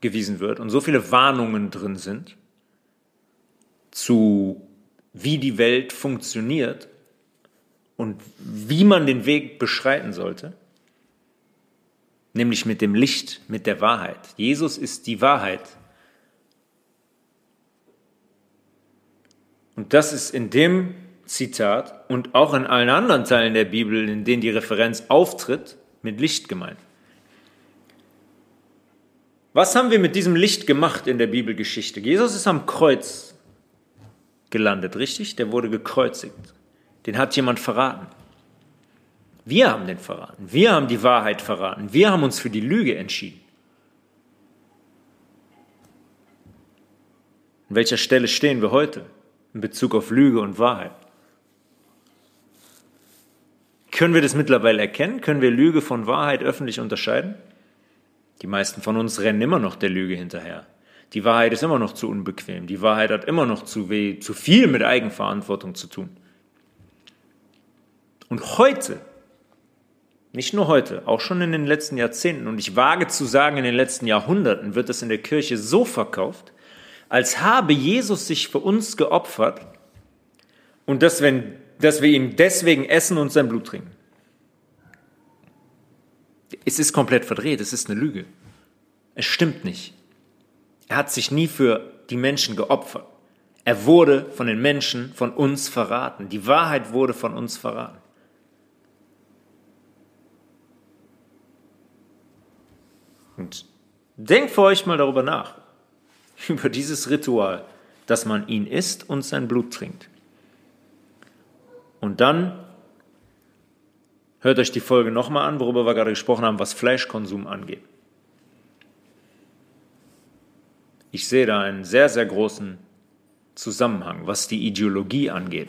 gewiesen wird und so viele Warnungen drin sind zu wie die Welt funktioniert und wie man den Weg beschreiten sollte, nämlich mit dem Licht, mit der Wahrheit. Jesus ist die Wahrheit. Und das ist in dem Zitat und auch in allen anderen Teilen der Bibel, in denen die Referenz auftritt, mit Licht gemeint. Was haben wir mit diesem Licht gemacht in der Bibelgeschichte? Jesus ist am Kreuz gelandet, richtig? Der wurde gekreuzigt. Den hat jemand verraten. Wir haben den verraten. Wir haben die Wahrheit verraten. Wir haben uns für die Lüge entschieden. An welcher Stelle stehen wir heute in Bezug auf Lüge und Wahrheit? Können wir das mittlerweile erkennen? Können wir Lüge von Wahrheit öffentlich unterscheiden? Die meisten von uns rennen immer noch der Lüge hinterher. Die Wahrheit ist immer noch zu unbequem. Die Wahrheit hat immer noch zu, weh, zu viel mit Eigenverantwortung zu tun. Und heute, nicht nur heute, auch schon in den letzten Jahrzehnten und ich wage zu sagen, in den letzten Jahrhunderten wird es in der Kirche so verkauft, als habe Jesus sich für uns geopfert und dass, wenn, dass wir ihn deswegen essen und sein Blut trinken. Es ist komplett verdreht, es ist eine Lüge. Es stimmt nicht. Er hat sich nie für die Menschen geopfert. Er wurde von den Menschen, von uns verraten. Die Wahrheit wurde von uns verraten. Und denkt für euch mal darüber nach, [laughs] über dieses Ritual, dass man ihn isst und sein Blut trinkt. Und dann hört euch die Folge nochmal an, worüber wir gerade gesprochen haben, was Fleischkonsum angeht. Ich sehe da einen sehr, sehr großen Zusammenhang, was die Ideologie angeht.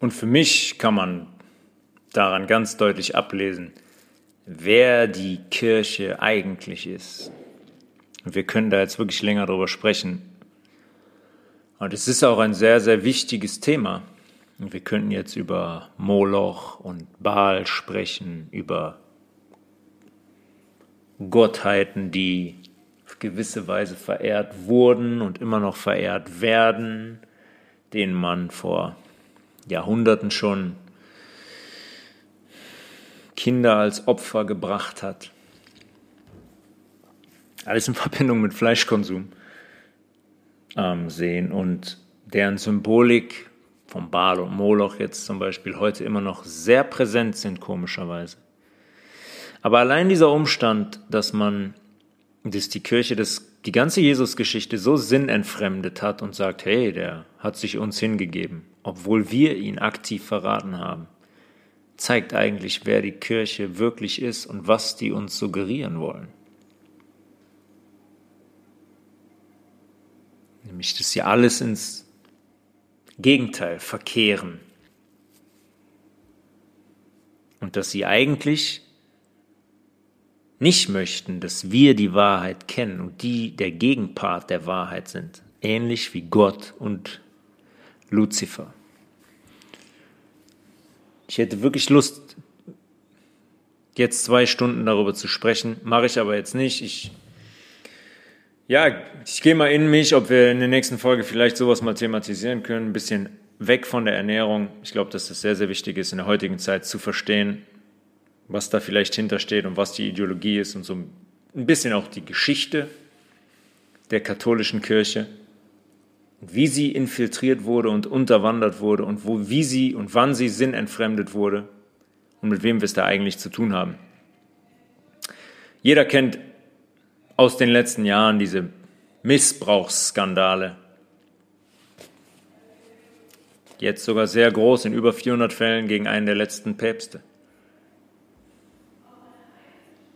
Und für mich kann man daran ganz deutlich ablesen, wer die Kirche eigentlich ist. Und wir können da jetzt wirklich länger darüber sprechen. Und es ist auch ein sehr, sehr wichtiges Thema. Und wir könnten jetzt über Moloch und Baal sprechen, über Gottheiten, die gewisse Weise verehrt wurden und immer noch verehrt werden, denen man vor Jahrhunderten schon Kinder als Opfer gebracht hat. Alles in Verbindung mit Fleischkonsum ähm, sehen und deren Symbolik vom Baal und Moloch jetzt zum Beispiel heute immer noch sehr präsent sind, komischerweise. Aber allein dieser Umstand, dass man, dass die Kirche das, die ganze Jesusgeschichte so sinnentfremdet hat und sagt, hey, der hat sich uns hingegeben, obwohl wir ihn aktiv verraten haben, zeigt eigentlich, wer die Kirche wirklich ist und was die uns suggerieren wollen. Nämlich, dass sie alles ins Gegenteil verkehren. Und dass sie eigentlich nicht möchten, dass wir die Wahrheit kennen und die der Gegenpart der Wahrheit sind, ähnlich wie Gott und Luzifer. Ich hätte wirklich Lust, jetzt zwei Stunden darüber zu sprechen, mache ich aber jetzt nicht. Ich ja, ich gehe mal in mich, ob wir in der nächsten Folge vielleicht sowas mal thematisieren können, ein bisschen weg von der Ernährung. Ich glaube, dass das sehr, sehr wichtig ist, in der heutigen Zeit zu verstehen, was da vielleicht hintersteht und was die Ideologie ist und so ein bisschen auch die Geschichte der katholischen Kirche, wie sie infiltriert wurde und unterwandert wurde und wo, wie sie und wann sie sinnentfremdet wurde und mit wem wir es da eigentlich zu tun haben. Jeder kennt aus den letzten Jahren, diese Missbrauchsskandale. Jetzt sogar sehr groß in über 400 Fällen gegen einen der letzten Päpste.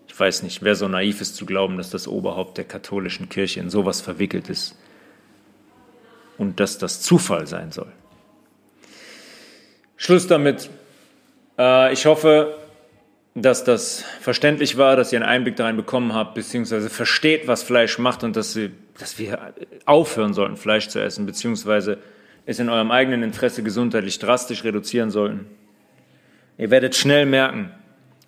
Ich weiß nicht, wer so naiv ist zu glauben, dass das Oberhaupt der katholischen Kirche in sowas verwickelt ist und dass das Zufall sein soll. Schluss damit. Äh, ich hoffe, dass das verständlich war, dass ihr einen Einblick darin bekommen habt, beziehungsweise versteht, was Fleisch macht und dass, sie, dass wir aufhören sollten, Fleisch zu essen, beziehungsweise es in eurem eigenen Interesse gesundheitlich drastisch reduzieren sollten. Ihr werdet schnell merken,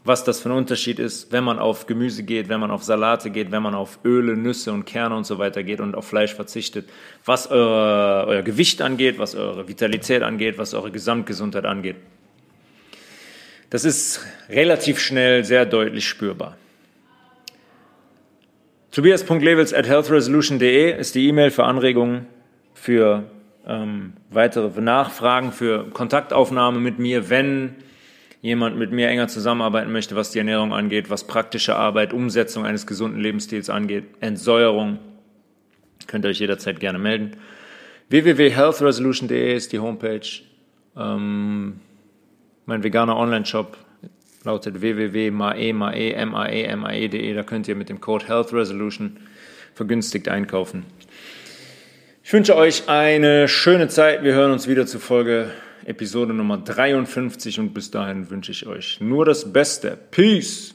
was das für ein Unterschied ist, wenn man auf Gemüse geht, wenn man auf Salate geht, wenn man auf Öle, Nüsse und Kerne und so weiter geht und auf Fleisch verzichtet, was euer, euer Gewicht angeht, was eure Vitalität angeht, was eure Gesamtgesundheit angeht. Das ist relativ schnell sehr deutlich spürbar. Tobias.levels at healthresolution.de ist die E-Mail für Anregungen, für ähm, weitere Nachfragen, für Kontaktaufnahme mit mir, wenn jemand mit mir enger zusammenarbeiten möchte, was die Ernährung angeht, was praktische Arbeit, Umsetzung eines gesunden Lebensstils angeht, Entsäuerung, könnt ihr euch jederzeit gerne melden. www.healthresolution.de ist die Homepage. Ähm, mein veganer Online-Shop lautet www.mae.mae.mae.de. Da könnt ihr mit dem Code Health Resolution vergünstigt einkaufen. Ich wünsche euch eine schöne Zeit. Wir hören uns wieder zu Folge Episode Nummer 53 und bis dahin wünsche ich euch nur das Beste. Peace!